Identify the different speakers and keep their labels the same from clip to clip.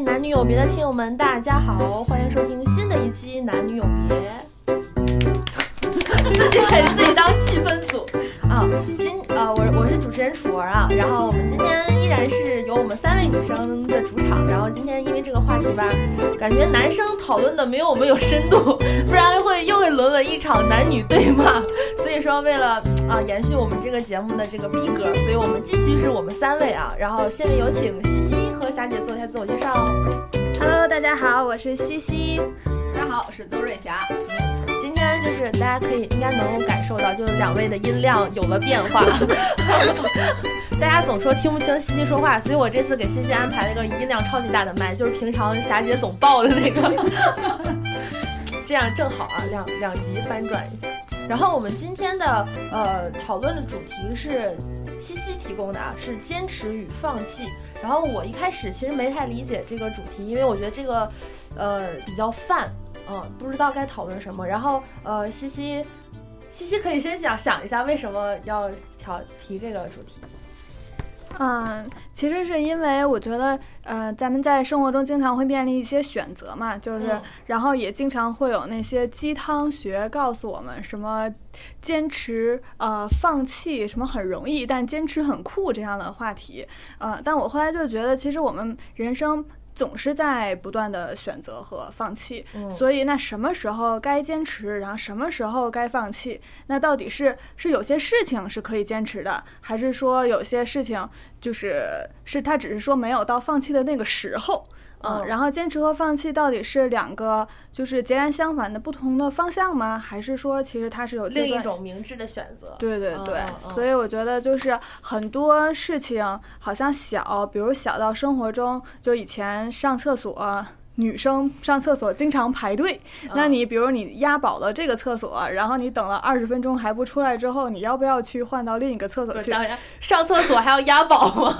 Speaker 1: 男女有别的听友们，大家好，欢迎收听新的一期男女有别。自己给自己当气氛组啊！今呃，我我是主持人楚儿啊，然后我们今天依然是由我们三位女生的主场。然后今天因为这个话题吧，感觉男生讨论的没有我们有深度，不然会又会沦为一场男女对骂。所以说，为了啊延续我们这个节目的这个逼格，所以我们继续是我们三位啊。然后下面有请西西和霞姐做一下自我介绍。
Speaker 2: Hello，大家好，我是西西。
Speaker 3: 大家好，我是邹瑞霞。
Speaker 1: 今天就是大家可以应该能够感受到，就是两位的音量有了变化。大家总说听不清西西说话，所以我这次给西西安排了一个音量超级大的麦，就是平常霞姐总爆的那个，这样正好啊，两两极翻转一下。然后我们今天的呃讨论的主题是西西提供的啊，是坚持与放弃。然后我一开始其实没太理解这个主题，因为我觉得这个呃比较泛。嗯，不知道该讨论什么。然后，呃，西西，西西可以先想想一下为什么要调提这个主题。
Speaker 2: 嗯，其实是因为我觉得，呃，咱们在生活中经常会面临一些选择嘛，就是，
Speaker 1: 嗯、
Speaker 2: 然后也经常会有那些鸡汤学告诉我们什么坚持，呃，放弃什么很容易，但坚持很酷这样的话题。呃，但我后来就觉得，其实我们人生。总是在不断的选择和放弃，
Speaker 1: 嗯、
Speaker 2: 所以那什么时候该坚持，然后什么时候该放弃？那到底是是有些事情是可以坚持的，还是说有些事情就是是他只是说没有到放弃的那个时候？嗯，然后坚持和放弃到底是两个就是截然相反的不同的方向吗？还是说其实它是有
Speaker 1: 另一种明智的选择？
Speaker 2: 对对对，所以我觉得就是很多事情好像小，比如小到生活中，就以前上厕所。女生上厕所经常排队，那你比如你押宝了这个厕所，然后你等了二十分钟还不出来之后，你要不要去换到另一个厕所去？
Speaker 1: 当然，上厕所还要押宝吗？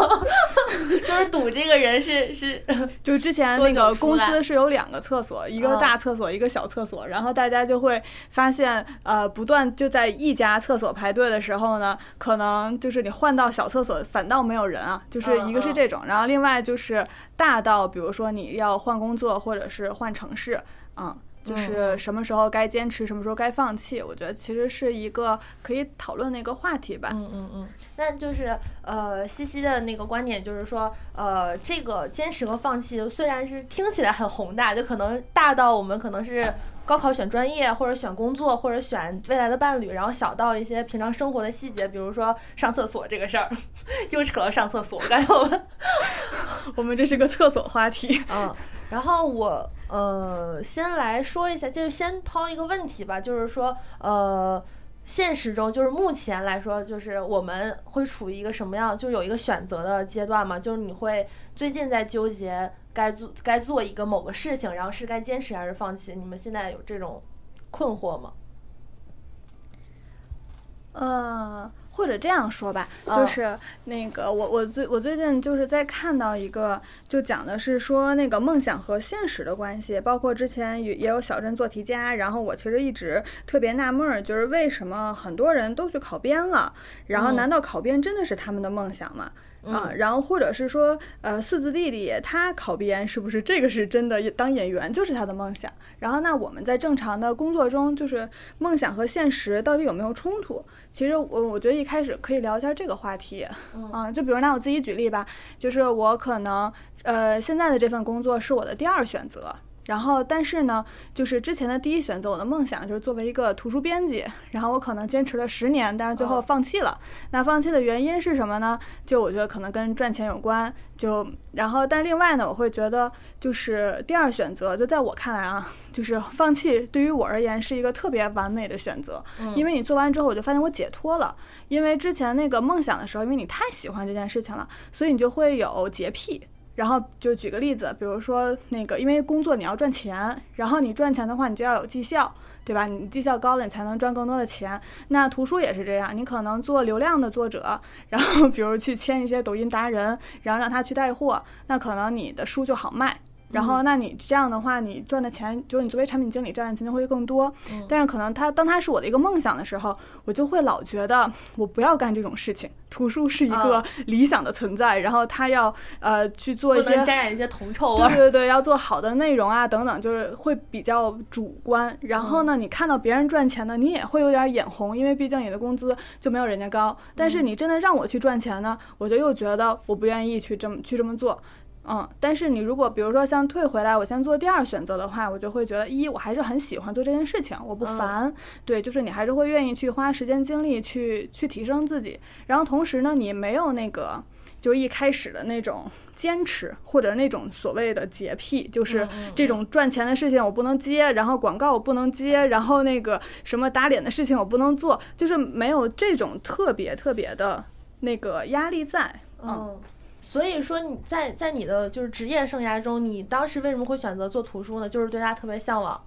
Speaker 1: 就是赌这个人是是，
Speaker 2: 就之前那个公司是有两个厕所，一个大厕所，一个小厕所，然后大家就会发现，呃，不断就在一家厕所排队的时候呢，可能就是你换到小厕所反倒没有人啊，就是一个是这种，然后另外就是大到比如说你要换工作。或者是换城市，嗯，就是什么时候该坚持，什么时候该放弃，我觉得其实是一个可以讨论的一个话题吧。
Speaker 1: 嗯嗯嗯，那就是呃，西西的那个观点就是说，呃，这个坚持和放弃虽然是听起来很宏大，就可能大到我们可能是高考选专业，或者选工作，或者选未来的伴侣，然后小到一些平常生活的细节，比如说上厕所这个事儿，又扯到上厕所，感觉我们
Speaker 2: 我们这是个厕所话题，
Speaker 1: 嗯。然后我呃先来说一下，就先抛一个问题吧，就是说呃现实中就是目前来说，就是我们会处于一个什么样，就有一个选择的阶段嘛，就是你会最近在纠结该做该做一个某个事情，然后是该坚持还是放弃？你们现在有这种困惑吗？
Speaker 2: 呃。或者这样说吧，就是那个我我最我最近就是在看到一个，就讲的是说那个梦想和现实的关系，包括之前也也有小镇做题家，然后我其实一直特别纳闷儿，就是为什么很多人都去考编了，然后难道考编真的是他们的梦想吗？啊，然后或者是说，呃，四字弟弟他考编是不是这个是真的？当演员就是他的梦想。然后那我们在正常的工作中，就是梦想和现实到底有没有冲突？其实我我觉得一开始可以聊一下这个话题，啊，就比如拿我自己举例吧，就是我可能呃现在的这份工作是我的第二选择。然后，但是呢，就是之前的第一选择，我的梦想就是作为一个图书编辑。然后我可能坚持了十年，但是最后放弃了。那放弃的原因是什么呢？就我觉得可能跟赚钱有关。就然后，但另外呢，我会觉得就是第二选择，就在我看来啊，就是放弃对于我而言是一个特别完美的选择。因为你做完之后，我就发现我解脱了。因为之前那个梦想的时候，因为你太喜欢这件事情了，所以你就会有洁癖。然后就举个例子，比如说那个，因为工作你要赚钱，然后你赚钱的话，你就要有绩效，对吧？你绩效高了，你才能赚更多的钱。那图书也是这样，你可能做流量的作者，然后比如去签一些抖音达人，然后让他去带货，那可能你的书就好卖。然后那你这样的话，你赚的钱就是你作为产品经理赚的钱就会更多。但是可能他当他是我的一个梦想的时候，我就会老觉得我不要干这种事情。图书是一个理想的存在，然后他要呃去做一些
Speaker 1: 沾染一些铜臭味。
Speaker 2: 对对对，要做好的内容啊等等，就是会比较主观。然后呢，你看到别人赚钱呢，你也会有点眼红，因为毕竟你的工资就没有人家高。但是你真的让我去赚钱呢，我就又觉得我不愿意去这么去这么做。嗯，但是你如果比如说像退回来，我先做第二选择的话，我就会觉得一我还是很喜欢做这件事情，我不烦。对，就是你还是会愿意去花时间精力去去提升自己。然后同时呢，你没有那个就是一开始的那种坚持或者那种所谓的洁癖，就是这种赚钱的事情我不能接，然后广告我不能接，然后那个什么打脸的事情我不能做，就是没有这种特别特别的那个压力在。嗯。
Speaker 1: 所以说你在在你的就是职业生涯中，你当时为什么会选择做图书呢？就是对它特别向往。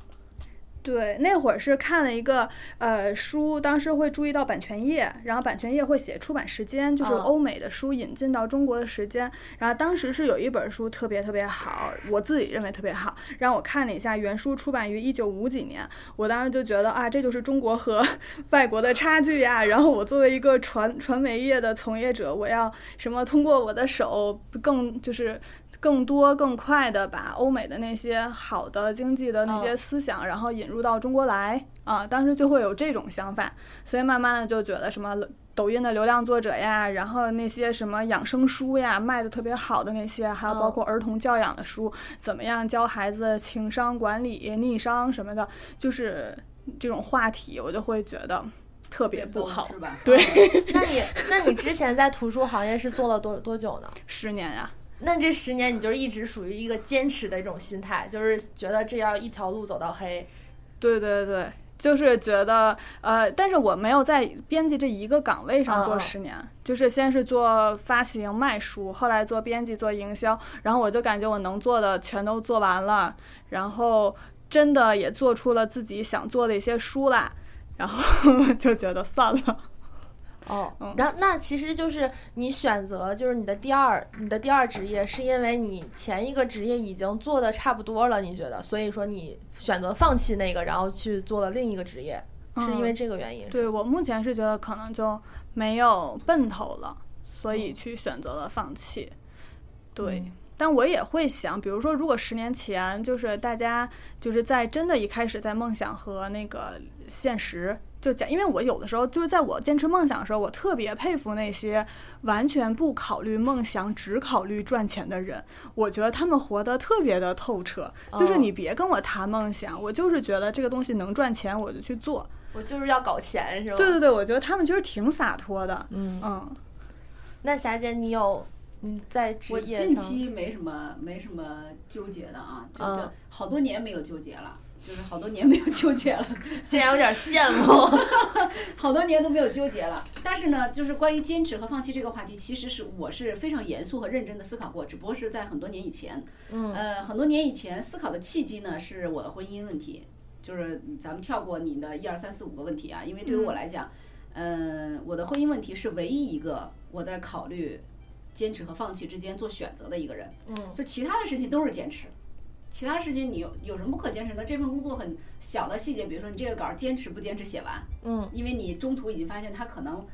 Speaker 2: 对，那会儿是看了一个呃书，当时会注意到版权页，然后版权页会写出版时间，就是欧美的书引进到中国的时间。然后当时是有一本书特别特别好，我自己认为特别好，让我看了一下，原书出版于一九五几年。我当时就觉得啊，这就是中国和 外国的差距呀。然后我作为一个传传媒业的从业者，我要什么通过我的手更就是。更多更快的把欧美的那些好的经济的那些思想，然后引入到中国来啊，当时就会有这种想法，所以慢慢的就觉得什么抖音的流量作者呀，然后那些什么养生书呀，卖的特别好的那些，还有包括儿童教养的书，怎么样教孩子情商管理、逆商什么的，就是这种话题，我就会觉得特别不好，
Speaker 3: 是吧？
Speaker 2: 对。
Speaker 1: 那你那你之前在图书行业是做了多多久呢？
Speaker 2: 十年呀。
Speaker 1: 那这十年你就是一直属于一个坚持的一种心态，就是觉得这要一条路走到黑。
Speaker 2: 对对对，就是觉得呃，但是我没有在编辑这一个岗位上做十年，就是先是做发行卖书，后来做编辑做营销，然后我就感觉我能做的全都做完了，然后真的也做出了自己想做的一些书啦，然后 就觉得算了。
Speaker 1: 哦，那那其实就是你选择就是你的第二你的第二职业，是因为你前一个职业已经做的差不多了，你觉得，所以说你选择放弃那个，然后去做了另一个职业，是因为这个原因？
Speaker 2: 对我目前是觉得可能就没有奔头了，所以去选择了放弃。对，但我也会想，比如说，如果十年前就是大家就是在真的一开始在梦想和那个现实。就讲，因为我有的时候就是在我坚持梦想的时候，我特别佩服那些完全不考虑梦想、只考虑赚钱的人。我觉得他们活得特别的透彻。就是你别跟我谈梦想，我就是觉得这个东西能赚钱，我就去做。
Speaker 1: 我就是要搞钱，是吧？
Speaker 2: 对对对，我觉得他们其实挺洒脱的。
Speaker 1: 嗯
Speaker 2: 嗯。
Speaker 1: 那霞姐，你有你在职业
Speaker 3: 上？我近期没什么没什么纠结的啊，就就好多年没有纠结了。就是好多年没有纠结了，
Speaker 1: 竟然有点羡慕，
Speaker 3: 好多年都没有纠结了。但是呢，就是关于坚持和放弃这个话题，其实是我是非常严肃和认真的思考过，只不过是在很多年以前。
Speaker 1: 嗯。
Speaker 3: 呃，很多年以前思考的契机呢，是我的婚姻问题。就是咱们跳过你的一二三四五个问题啊，因为对于我来讲，嗯，我的婚姻问题是唯一一个我在考虑坚持和放弃之间做选择的一个人。
Speaker 1: 嗯。
Speaker 3: 就其他的事情都是坚持。其他事情你有有什么不可坚持的？这份工作很小的细节，比如说你这个稿坚持不坚持写完，
Speaker 1: 嗯，
Speaker 3: 因为你中途已经发现它可能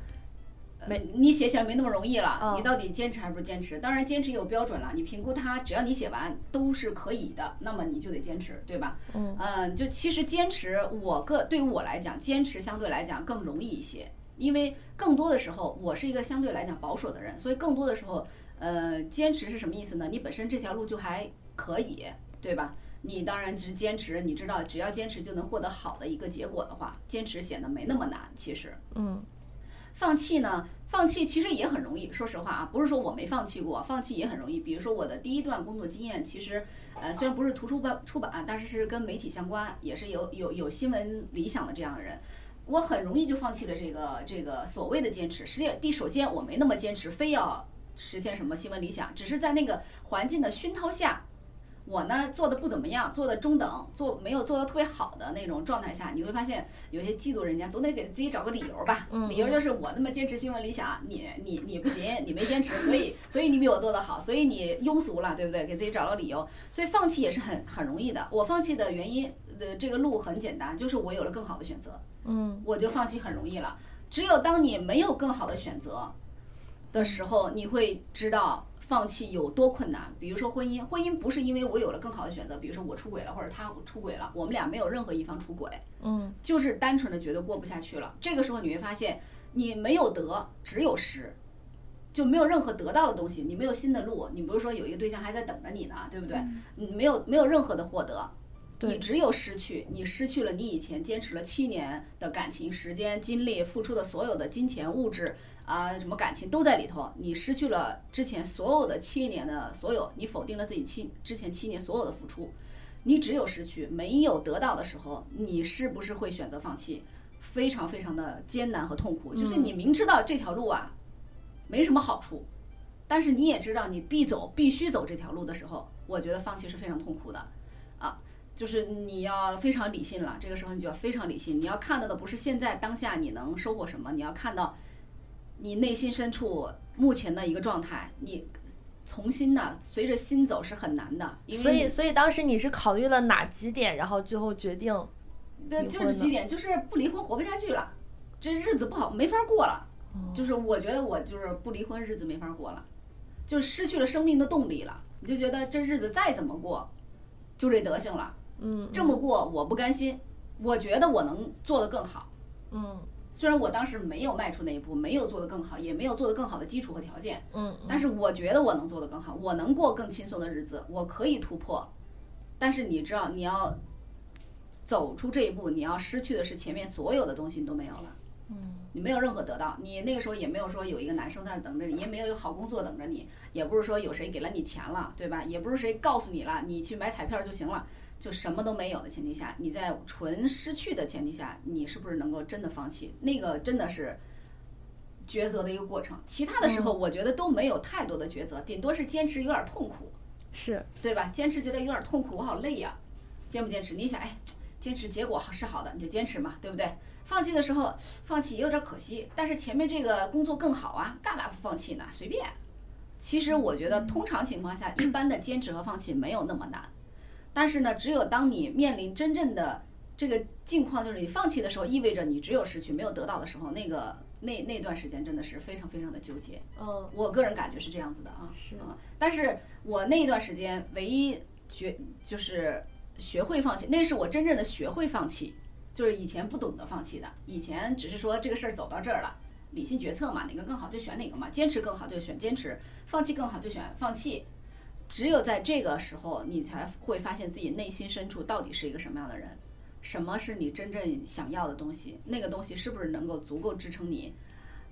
Speaker 1: 没
Speaker 3: 你写起来没那么容易了，你到底坚持还是不坚持？当然坚持有标准了，你评估它，只要你写完都是可以的，那么你就得坚持，对吧？
Speaker 1: 嗯，
Speaker 3: 嗯，就其实坚持，我个对于我来讲，坚持相对来讲更容易一些，因为更多的时候我是一个相对来讲保守的人，所以更多的时候，呃，坚持是什么意思呢？你本身这条路就还可以。对吧？你当然只坚持，你知道，只要坚持就能获得好的一个结果的话，坚持显得没那么难。其实，
Speaker 1: 嗯，
Speaker 3: 放弃呢？放弃其实也很容易。说实话啊，不是说我没放弃过，放弃也很容易。比如说我的第一段工作经验，其实，呃，虽然不是图书版出版，但是是跟媒体相关，也是有有有新闻理想的这样的人，我很容易就放弃了这个这个所谓的坚持。实际第首先我没那么坚持，非要实现什么新闻理想，只是在那个环境的熏陶下。我呢做的不怎么样，做的中等，做没有做的特别好的那种状态下，你会发现有些嫉妒人家，总得给自己找个理由吧。
Speaker 1: 嗯
Speaker 3: 理由就是我那么坚持新闻理想，你你你不行，你没坚持，所以所以你比我做的好，所以你庸俗了，对不对？给自己找个理由，所以放弃也是很很容易的。我放弃的原因，的，这个路很简单，就是我有了更好的选择。
Speaker 1: 嗯
Speaker 3: 我就放弃很容易了。只有当你没有更好的选择的时候，你会知道放弃有多困难。比如说婚姻，婚姻不是因为我有了更好的选择，比如说我出轨了或者他出轨了，我们俩没有任何一方出轨，
Speaker 1: 嗯
Speaker 3: 就是单纯的觉得过不下去了。这个时候你会发现，你没有得，只有失。就没有任何得到的东西，你没有新的路，你不是说有一个对象还在等着你呢，对不对？你没有没有任何的获得，
Speaker 1: 对
Speaker 3: 你只有失去，你失去了你以前坚持了七年的感情、时间、精力付出的所有的金钱、物质啊、什么感情都在里头，你失去了之前所有的七年的所有，你否定了自己七之前七年所有的付出，你只有失去，没有得到的时候，你是不是会选择放弃？非常非常的艰难和痛苦，就是你明知道这条路啊没什么好处，但是你也知道你必走必须走这条路的时候，我觉得放弃是非常痛苦的，啊，就是你要非常理性了。这个时候你就要非常理性，你要看到的不是现在当下你能收获什么，你要看到你内心深处目前的一个状态。你从心呢，随着心走是很难的，因为
Speaker 1: 所以所以当时你是考虑了哪几点，然后最后决定
Speaker 3: 对，就是几点，就是不离婚活不下去了，这日子不好，没法过了。
Speaker 1: 哦
Speaker 3: 就是我觉得我就是不离婚，日子没法过了，就是失去了生命的动力了。你就觉得这日子再怎么过，就这德行了，
Speaker 1: 嗯
Speaker 3: 这么过我不甘心，我觉得我能做得更好。
Speaker 1: 嗯
Speaker 3: 虽然我当时没有迈出那一步，没有做得更好，也没有做得更好的基础和条件，
Speaker 1: 嗯
Speaker 3: 但是我觉得我能做得更好，我能过更轻松的日子，我可以突破。但是你知道，你要走出这一步，你要失去的是前面所有的东西，你都没有了。
Speaker 1: 嗯
Speaker 3: 你没有任何得到，你那个时候也没有说有一个男生在等着你，也没有有好工作等着你，也不是说有谁给了你钱了，对吧？也不是谁告诉你了，你去买彩票就行了，就什么都没有的前提下，你在纯失去的前提下，你是不是能够真的放弃？那个真的是抉择的一个过程。其他的时候，我觉得都没有太多的抉择，顶多是坚持有点痛苦，
Speaker 1: 是
Speaker 3: 对吧？坚持觉得有点痛苦，我好累呀、坚不坚持？你想，哎，坚持结果好是好的，你就坚持嘛，对不对？放弃的时候，放弃也有点可惜，但是前面这个工作更好啊，干嘛不放弃呢？随便。其实我觉得，通常情况下，一般的坚持和放弃没有那么难，但是呢，只有当你面临真正的这个境况，就是你放弃的时候，意味着你只有失去没有得到的时候，那个那那段时间真的是非常非常的纠结。
Speaker 1: 嗯
Speaker 3: 我个人感觉是这样子的啊，
Speaker 1: 是
Speaker 3: 啊，但是我那一段时间唯一学就是学会放弃，那是我真正的学会放弃，就是以前不懂得放弃的，以前只是说这个事儿走到这儿了，理性决策嘛，哪个更好就选哪个嘛，坚持更好就选坚持，放弃更好就选放弃。只有在这个时候，你才会发现自己内心深处到底是一个什么样的人，什么是你真正想要的东西，那个东西是不是能够足够支撑你，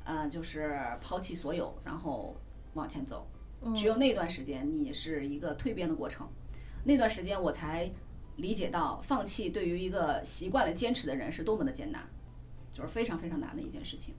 Speaker 3: 呃，就是抛弃所有，然后往前走。只有那段时间，你是一个蜕变的过程。那段时间，我才理解到，放弃对于一个习惯了坚持的人是多么的艰难，就是非常非常难的一件事情。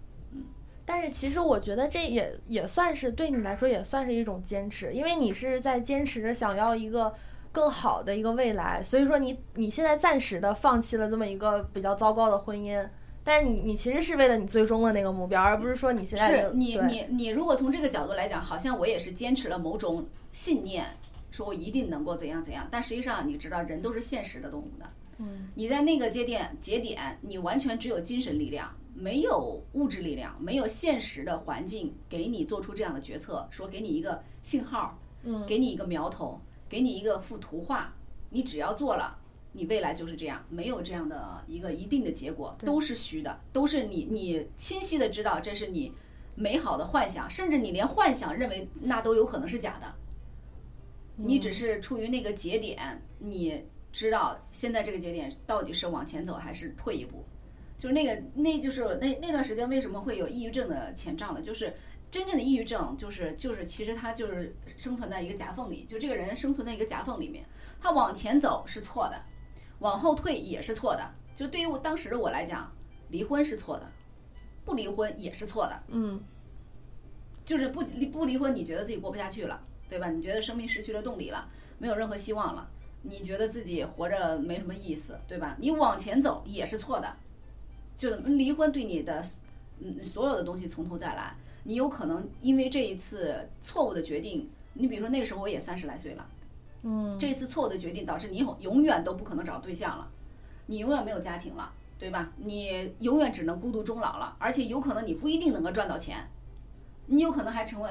Speaker 1: 但是其实我觉得这也也算是对你来说也算是一种坚持，因为你是在坚持着想要一个更好的一个未来，所以说你你现在暂时的放弃了这么一个比较糟糕的婚姻，但是你你其实是为了你最终的那个目标，而不是说你现在
Speaker 3: 是你你你如果从这个角度来讲，好像我也是坚持了某种信念，说我一定能够怎样怎样。但实际上，你知道，人都是现实的动物的。
Speaker 1: 嗯，
Speaker 3: 你在那个节点节点，你完全只有精神力量，没有物质力量，没有现实的环境给你做出这样的决策，说给你一个信号，
Speaker 1: 嗯
Speaker 3: 给你一个苗头，给你一个幅图画，你只要做了。你未来就是这样，没有这样的一个一定的结果，都是虚的，都是你你清晰的知道这是你美好的幻想，甚至你连幻想认为那都有可能是假的。你只是处于那个节点，你知道现在这个节点到底是往前走还是退一步，就是那个那就是那那段时间为什么会有抑郁症的前兆呢？就是真正的抑郁症就是就是其实他就是生存在一个夹缝里，就这个人生存在一个夹缝里面，他往前走是错的，往后退也是错的。就对于我当时的我来讲，离婚是错的，不离婚也是错的。
Speaker 1: 嗯
Speaker 3: 就是不离不离婚，你觉得自己过不下去了，对吧？你觉得生命失去了动力了，没有任何希望了，你觉得自己活着没什么意思，对吧？你往前走也是错的，就离婚对你的嗯所有的东西从头再来，你有可能因为这一次错误的决定，你比如说那个时候我也三十来岁了。
Speaker 1: 嗯，
Speaker 3: 这次错误的决定导致你永永远都不可能找对象了，你永远没有家庭了，对吧？你永远只能孤独终老了，而且有可能你不一定能够赚到钱，你有可能还成为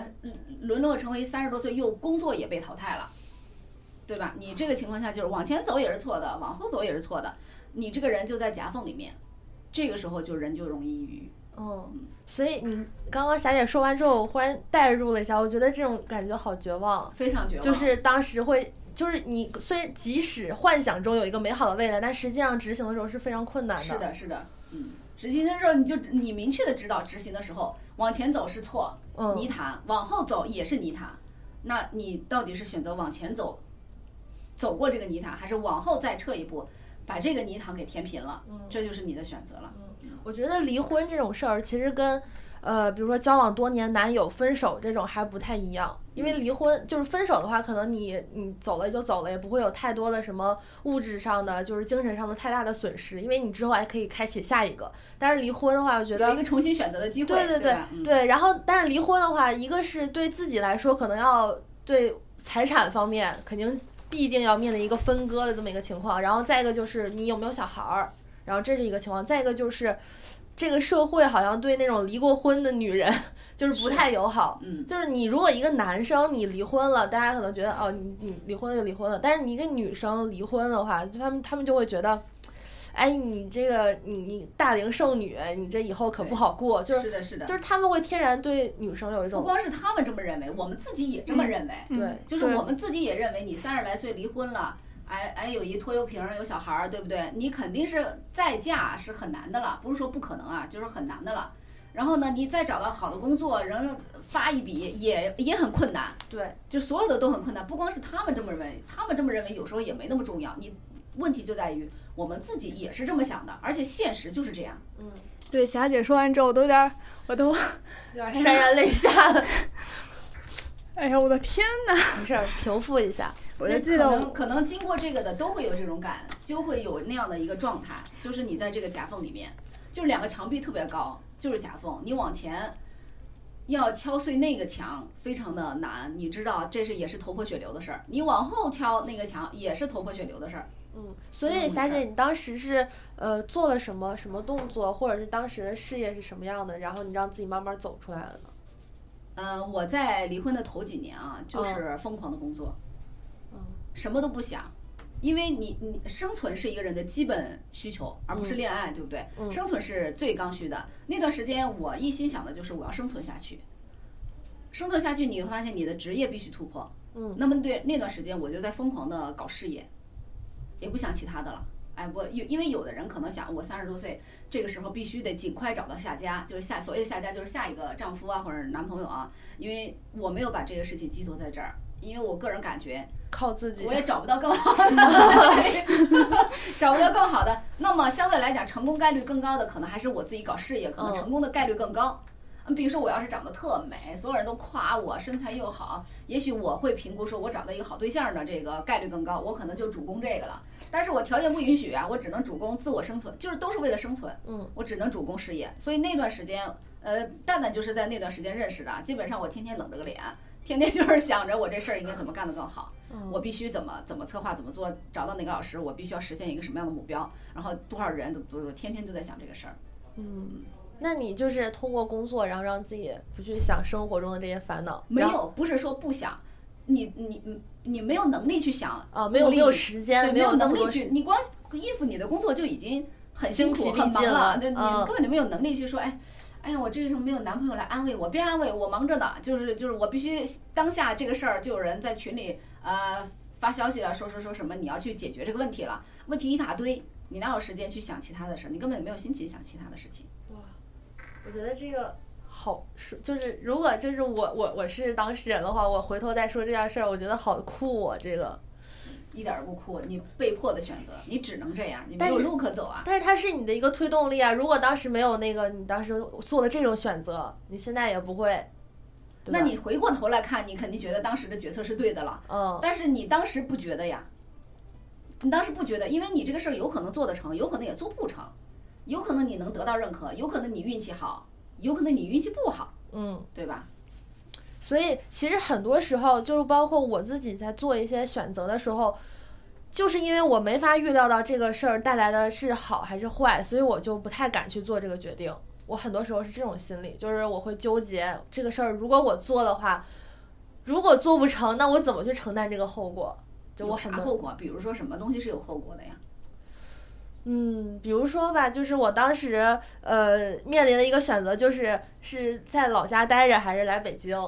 Speaker 3: 沦落成为三十多岁又工作也被淘汰了，对吧？你这个情况下就是往前走也是错的，往后走也是错的，你这个人就在夹缝里面，这个时候就人就容易抑郁。
Speaker 1: 嗯，所以你刚刚霞姐说完之后，我忽然代入了一下，我觉得这种感觉好绝望，
Speaker 3: 非常绝望。
Speaker 1: 就是当时会。就是你虽然即使幻想中有一个美好的未来，但实际上执行的时候是非常困难的。
Speaker 3: 是的，是的，嗯，执行的时候你就你明确的知道，执行的时候往前走是错，泥潭；往后走也是泥潭。那你到底是选择往前走，走过这个泥潭，还是往后再撤一步，把这个泥塘给填平了？嗯，这就是你的选择了。
Speaker 1: 嗯，我觉得离婚这种事儿其实跟。呃，比如说交往多年男友分手这种还不太一样，因为离婚就是分手的话，可能你你走了也就走了，也不会有太多的什么物质上的，就是精神上的太大的损失，因为你之后还可以开启下一个。但是离婚的话，我觉得
Speaker 3: 有一个重新选择的机会。
Speaker 1: 对对对对。然后，但是离婚的话，一个是对自己来说，可能要对财产方面肯定必定要面临一个分割的这么一个情况，然后再一个就是你有没有小孩儿，然后这是一个情况，再一个就是。这个社会好像对那种离过婚的女人 就是不太友好，
Speaker 3: 嗯，
Speaker 1: 就是你如果一个男生你离婚了，大家可能觉得哦，你你离婚了就离婚了，但是你一个女生离婚的话，他们他们就会觉得，哎，你这个你你大龄剩女，你这以后可不好过，就是
Speaker 3: 是的，是的，
Speaker 1: 就是他们会天然对女生有一种
Speaker 3: 不光是他们这么认为，我们自己也这么认为，
Speaker 1: 对，
Speaker 3: 就是我们自己也认为你三十来岁离婚了。哎哎，有一拖油瓶，有小孩儿，对不对？你肯定是再嫁是很难的了，不是说不可能啊，就是很难的了。然后呢，你再找到好的工作，人发一笔也也很困难。
Speaker 1: 对，
Speaker 3: 就所有的都很困难，不光是他们这么认为，他们这么认为有时候也没那么重要。你问题就在于我们自己也是这么想的，而且现实就是这样。
Speaker 1: 嗯，
Speaker 2: 对，霞姐说完之后，我都有点，我都有
Speaker 1: 点潸然泪下了。
Speaker 2: 哎呀，我的天哪！
Speaker 1: 没事儿，平复一下。
Speaker 2: 我就记得，
Speaker 3: 可能可能经过这个的都会有这种感，就会有那样的一个状态，就是你在这个夹缝里面，就是两个墙壁特别高，就是夹缝，你往前要敲碎那个墙非常的难，你知道这是也是头破血流的事儿，你往后敲那个墙也是头破血流的事儿。
Speaker 1: 嗯，所以霞姐，你当时是呃做了什么什么动作，或者是当时的事业是什么样的，然后你让自己慢慢走出来了呢？
Speaker 3: 嗯，我在离婚的头几年啊，就是疯狂的工作。什么都不想，因为你你生存是一个人的基本需求，而不是恋爱，对不对？生存是最刚需的。那段时间我一心想的就是我要生存下去，生存下去你会发现你的职业必须突破。
Speaker 1: 嗯，
Speaker 3: 那么对那段时间我就在疯狂的搞事业，也不想其他的了。哎，我，因因为有的人可能想我三十多岁这个时候必须得尽快找到下家，就是下所谓的下家就是下一个丈夫啊或者男朋友啊，因为我没有把这个事情寄托在这儿。因为我个人感觉，
Speaker 1: 靠自己，
Speaker 3: 我也找不到更好的，找不到更好的。那么相对来讲，成功概率更高的，可能还是我自己搞事业，可能成功的概率更高。嗯，比如说我要是长得特美，所有人都夸我身材又好，也许我会评估说，我找到一个好对象的这个概率更高，我可能就主攻这个了。但是我条件不允许啊，我只能主攻自我生存，就是都是为了生存。
Speaker 1: 嗯，
Speaker 3: 我只能主攻事业。所以那段时间，呃，蛋蛋就是在那段时间认识的，基本上我天天冷着个脸。天天就是想着我这事儿应该怎么干得更好，我必须怎么怎么策划怎么做，找到哪个老师，我必须要实现一个什么样的目标，然后多少人，怎么怎么天天都在想这个事儿。
Speaker 1: 嗯，那你就是通过工作，然后让自己不去想生活中的这些烦恼？
Speaker 3: 没有，不是说不想，你你你你没有能力去想
Speaker 1: 啊，没有没有时间，
Speaker 3: 没
Speaker 1: 有
Speaker 3: 能力去，你光应付你的工作就已经很辛苦很忙了，对，你根本就没有能力去说，哎。哎呀，我这个时候没有男朋友来安慰我，别安慰我，忙着呢。就是就是，我必须当下这个事儿就有人在群里呃发消息了，说说说什么你要去解决这个问题了，问题一大堆，你哪有时间去想其他的事儿？你根本就没有心情想其他的事情。
Speaker 1: 哇，我觉得这个好说，就是如果就是我我我是当事人的话，我回头再说这件事儿，我觉得好酷啊，这个。
Speaker 3: 一点儿不酷，你被迫的选择，你只能这样，你没有路可走啊。
Speaker 1: 但是它是你的一个推动力啊！如果当时没有那个，你当时做的这种选择，你现在也不会，
Speaker 3: 那你回过头来看，你肯定觉得当时的决策是对的了。
Speaker 1: 嗯，
Speaker 3: 但是你当时不觉得呀？你当时不觉得，因为你这个事儿有可能做得成，有可能也做不成，有可能你能得到认可，有可能你运气好，有可能你运气不好，
Speaker 1: 嗯，
Speaker 3: 对吧？
Speaker 1: 所以其实很多时候，就是包括我自己在做一些选择的时候，就是因为我没法预料到这个事儿带来的是好还是坏，所以我就不太敢去做这个决定。我很多时候是这种心理，就是我会纠结这个事儿，如果我做的话，如果做不成，那我怎么去承担这个后果？就我很多
Speaker 3: 啥后果？比如说什么东西是有后果的呀？
Speaker 1: 嗯，比如说吧，就是我当时呃面临的一个选择，就是是在老家待着还是来北京。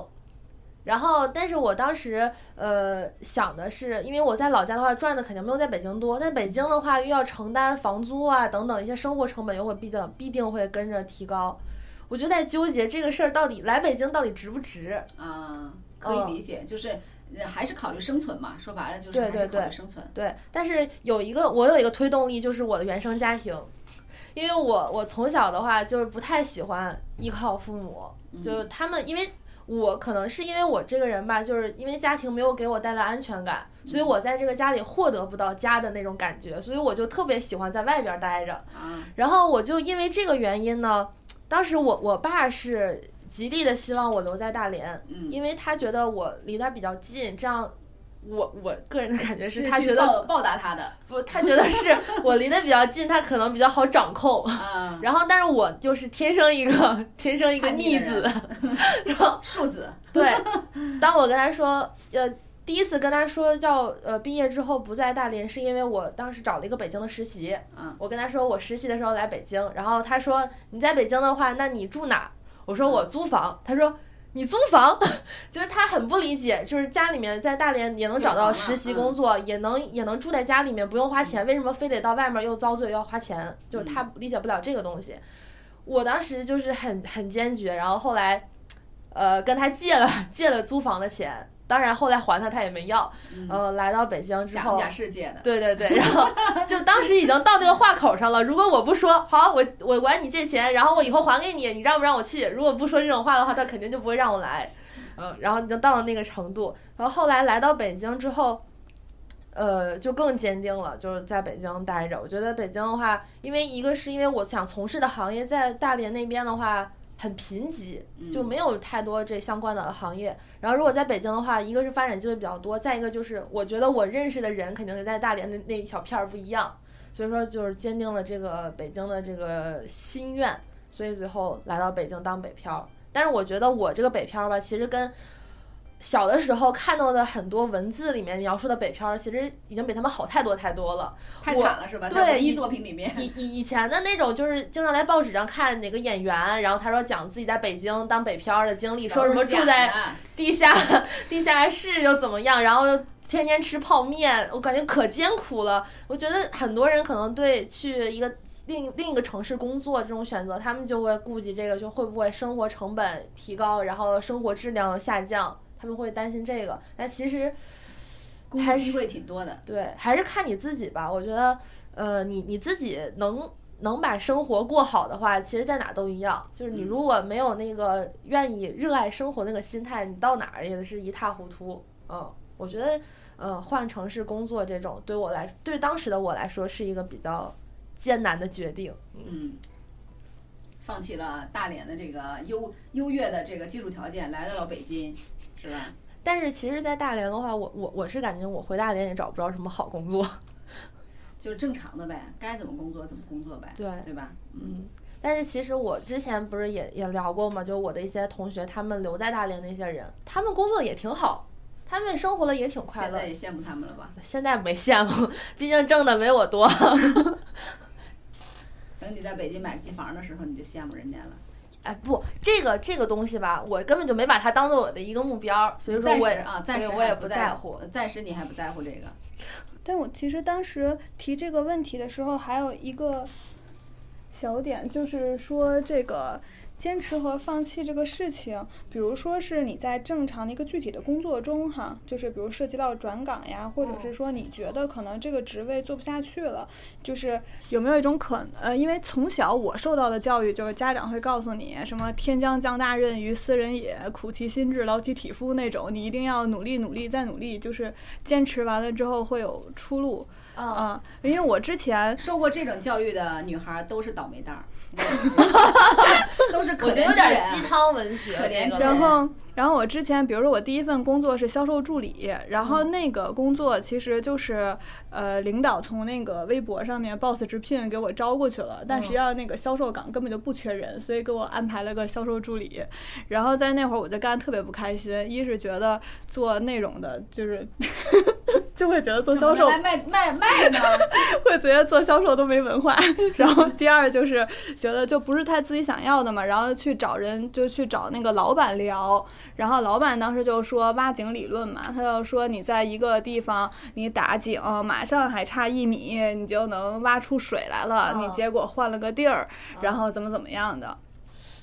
Speaker 1: 然后，但是我当时呃想的是，因为我在老家的话赚的肯定没有在北京多，但北京的话又要承担房租啊等等一些生活成本，又会毕竟必定会跟着提高。我就在纠结这个事儿到底来北京到底值不值？
Speaker 3: 啊，可以理解，就是呃还是考虑生存嘛。说白了就是还是考虑生存。
Speaker 1: 对，但是有一个我有一个推动力，就是我的原生家庭，因为我我从小的话就是不太喜欢依靠父母，就是他们因为。我可能是因为我这个人吧，就是因为家庭没有给我带来安全感，所以我在这个家里获得不到家的那种感觉，所以我就特别喜欢在外边待着。
Speaker 3: 啊，
Speaker 1: 然后我就因为这个原因呢，当时我我爸是极力的希望我留在大连，
Speaker 3: 嗯，
Speaker 1: 因为他觉得我离他比较近，这样我我个人的感觉
Speaker 3: 是
Speaker 1: 他觉得
Speaker 3: 报报答他的
Speaker 1: 不，他觉得是我离得比较近，他可能比较好掌控。
Speaker 3: 嗯，
Speaker 1: 然后，但是我就是天生一个天生一个
Speaker 3: 逆
Speaker 1: 逆子，然后
Speaker 3: 数字
Speaker 1: 对，当我跟他说，呃，第一次跟他说要呃毕业之后不在大连，是因为我当时找了一个北京的实习。
Speaker 3: 嗯，
Speaker 1: 我跟他说我实习的时候来北京，然后他说你在北京的话，那你住哪儿？我说我租房。他说你租房，就是他很不理解，就是家里面在大连也能找到实习
Speaker 3: 嗯
Speaker 1: 工作，也能也能住在家里面不用花钱，为什么非得到外面又遭罪又要花钱？就是他理解不了这个东西。我当时就是很很坚决，然后后来，呃，跟他借了借了租房的钱，当然后来还他他也没要。
Speaker 3: 嗯
Speaker 1: 呃，来到北京之后，
Speaker 3: 世界的，
Speaker 1: 对对对，然后就当时已经到那个话口上了。如果我不说好，我我管你借钱，然后我以后还给你，你让不让我去？如果不说这种话的话，他肯定就不会让我来。嗯，然后已经到了那个程度。然后后来来到北京之后，呃，就更坚定了，就是在北京待着。我觉得北京的话，因为一个是因为我想从事的行业在大连那边的话很贫瘠，就没有太多这相关的行业。然后如果在北京的话，一个是发展机会比较多，再一个就是我觉得我认识的人肯定在大连的那一小片儿不一样，所以说就是坚定了这个北京的这个心愿，所以最后来到北京当北漂。但是我觉得我这个北漂吧，其实跟小的时候看到的很多文字里面描述的北漂，其实已经比他们好太多太多了。
Speaker 3: 太惨了是吧？
Speaker 1: 对
Speaker 3: 文艺作品里面，
Speaker 1: 以以以前的那种，就是经常在报纸上看哪个演员，然后他说讲自己在北京当北漂的经历，说什么住在地下地下室又怎么样，然后又天天吃泡面，我感觉可艰苦了。我觉得很多人可能对去一个另另一个城市工作这种选择，他们就会顾及这个，就会不会生活成本提高，然后生活质量下降，他们会担心这个。但其实 还是
Speaker 3: 机会挺多的。
Speaker 1: 对，还是看你自己吧。我觉得，呃，你你自己能能把生活过好的话，其实在哪都一样。就是你如果没有那个愿意热爱生活那个心态，你到哪儿也是一塌糊涂。嗯，我觉得，呃，换城市工作这种，对我来，对当时的我来说，是一个比较艰难的决定。
Speaker 3: 嗯，放弃了大连的这个优优越的这个技术条件，来到了北京，是吧？
Speaker 1: 但是其实，在大连的话，我我我是感觉我回大连也找不着什么好工作。
Speaker 3: 就是正常的呗，该怎么工作怎么工作呗，
Speaker 1: 对
Speaker 3: 对吧？
Speaker 1: 嗯，但是其实我之前不是也也聊过嘛，就我的一些同学，他们留在大连那些人，他们工作也挺好，他们生活的也挺快乐
Speaker 3: 现在。也羡慕他们了吧？
Speaker 1: 现在没羡慕，毕竟挣的没我多。
Speaker 3: 等你在北京买不起房的时候，你就羡慕人家了。
Speaker 1: 哎，不，这个这个东西吧，我根本就没把它当做我的一个目标，所以说我也
Speaker 3: 啊，暂时还
Speaker 1: 所以我也不
Speaker 3: 不在
Speaker 1: 乎。
Speaker 3: 暂时你还不在乎这个。
Speaker 2: 但我其实当时提这个问题的时候，还有一个小点，就是说这个坚持和放弃这个事情，比如说是你在正常的一个具体的工作中，哈，就是比如涉及到转岗呀，或者是说你觉得可能这个职位做不下去了，就是有没有一种可呃，因为从小我受到的教育就是家长会告诉你什么“天将降大任于斯人也，苦其心志，劳其体肤”那种，你一定要努力努力再努力，就是坚持完了之后会有出路。啊，因为我之前
Speaker 3: 受过这种教育的女孩都是倒霉蛋儿，都是可
Speaker 1: 怜有点鸡汤文学。
Speaker 2: 然后，然后我之前，比如说我第一份工作是销售助理，然后那个工作其实就是呃，领导从那个微博上面 boss 直聘给我招过去了，但实际上那个销售岗根本就不缺人，所以给我安排了个销售助理。然后在那会儿我就干特别不开心，一是觉得做内容的就是。就会觉得做销售
Speaker 3: 卖卖卖呢，
Speaker 2: 会觉得做销售都没文化。然后第二就是觉得就不是他自己想要的嘛，然后去找人就去找那个老板聊，然后老板当时就说挖井理论嘛，他就说你在一个地方你打井，马上还差一米，你就能挖出水来了。你结果换了个地儿，然后怎么怎么样的。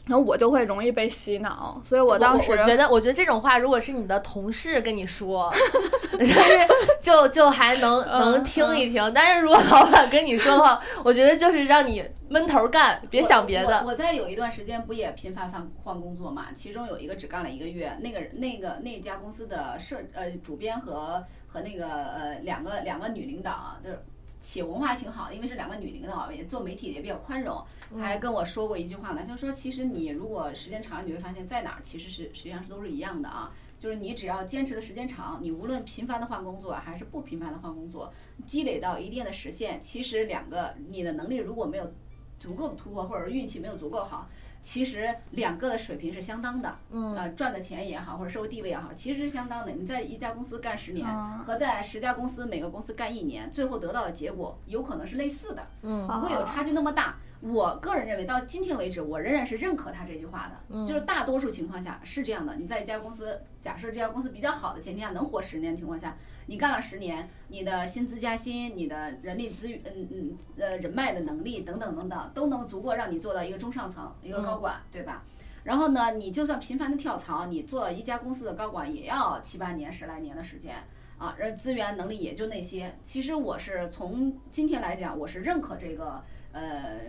Speaker 2: 然后我就会容易被洗脑，所以我当时
Speaker 1: 我觉得，我觉得这种话如果是你的同事跟你说，就是就就还能能听一听，但是如果老板跟你说的话，我觉得就是让你闷头干，别想别的。
Speaker 3: 我在有一段时间不也频繁换换工作嘛，其中有一个只干了一个月，那个那个那家公司的设呃主编和和那个呃两个两个女领导啊，就是。企业文化还挺好的，因为是两个女领导，也做媒体也比较宽容。还跟我说过一句话呢，就是说，其实你如果时间长了，你会发现在哪儿其实是实际上是都是一样的啊。就是你只要坚持的时间长，你无论频繁的换工作还是不频繁的换工作，积累到一定的实现，其实两个你的能力如果没有足够的突破，或者运气没有足够好。其实两个的水平是相当的，呃，赚的钱也好，或者社会地位也好，其实是相当的。你在一家公司干十年，和在十家公司每个公司干一年，最后得到的结果有可能是类似的，不会有差距那么大。我个人认为，到今天为止，我仍然是认可他这句话的，就是大多数情况下是这样的。你在一家公司，假设这家公司比较好的前提下，能活十年的情况下，你干了十年，你的薪资加薪，你的人力资源，嗯嗯呃人脉的能力等等等等，都能足够让你做到一个中上层，一个高管，对吧？然后呢，你就算频繁的跳槽，你做到一家公司的高管，也要七八年、十来年的时间啊，人资源能力也就那些。其实我是从今天来讲，我是认可这个呃。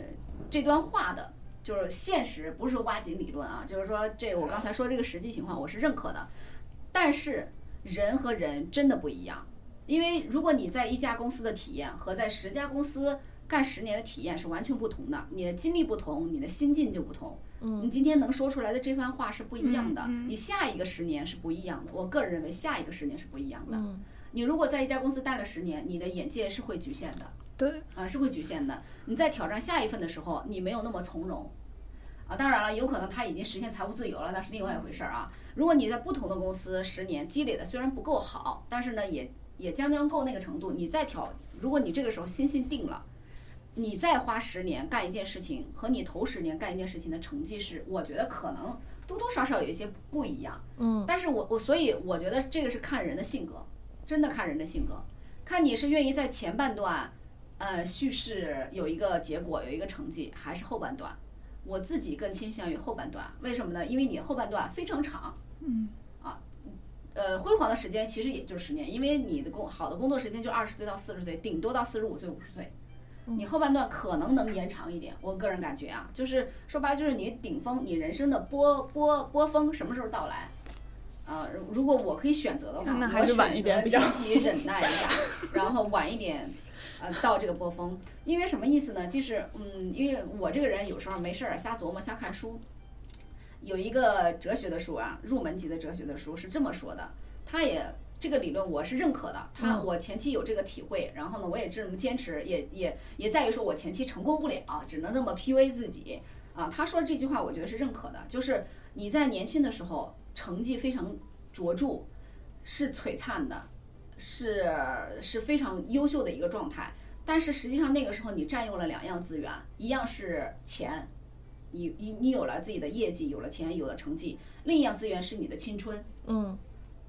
Speaker 3: 这段话的就是现实，不是挖井理论啊，就是说这我刚才说这个实际情况我是认可的，但是人和人真的不一样，因为如果你在一家公司的体验和在十家公司干十年的体验是完全不同的，你的经历不同，你的心境就不同。嗯，你今天能说出来的这番话是不一样的，你下一个十年是不一样的。我个人认为下一个十年是不一样的。你如果在一家公司待了十年，你的眼界是会局限的。
Speaker 2: 对，
Speaker 3: 啊，是会局限的。你在挑战下一份的时候，你没有那么从容，啊，当然了，有可能他已经实现财务自由了，那是另外一回事儿啊。如果你在不同的公司十年积累的虽然不够好，但是呢，也也将将够那个程度。你再挑，如果你这个时候心性定了，你再花十年干一件事情，和你头十年干一件事情的成绩是，我觉得可能多多少少有一些不一样。
Speaker 1: 嗯，
Speaker 3: 但是我我所以我觉得这个是看人的性格，真的看人的性格，看你是愿意在前半段。呃，叙事有一个结果，有一个成绩，还是后半段？我自己更倾向于后半段，为什么呢？因为你后半段非常长，
Speaker 2: 嗯，
Speaker 3: 啊，呃，辉煌的时间其实也就是十年，因为你的工好的工作时间就二十岁到四十岁，顶多到四十五岁、五十岁，你后半段可能能延长一点。我个人感觉啊，就是说白了，就是你顶峰，你人生的波波波峰什么时候到来？啊，如果我可以选择的话，我选择前期忍耐一下，然后晚一点。呃，到这个波峰，因为什么意思呢？就是，嗯，因为我这个人有时候没事儿瞎琢磨、瞎看书。有一个哲学的书啊，入门级的哲学的书是这么说的，他也这个理论我是认可的。他我前期有这个体会，然后呢，我也这么坚持，也也也在于说我前期成功不了，只能这么 P V 自己啊。他说这句话，我觉得是认可的，就是你在年轻的时候成绩非常卓著，是璀璨的。是是非常优秀的一个状态，但是实际上那个时候你占用了两样资源，一样是钱，你你你有了自己的业绩，有了钱，有了成绩；另一样资源是你的青春。
Speaker 1: 嗯，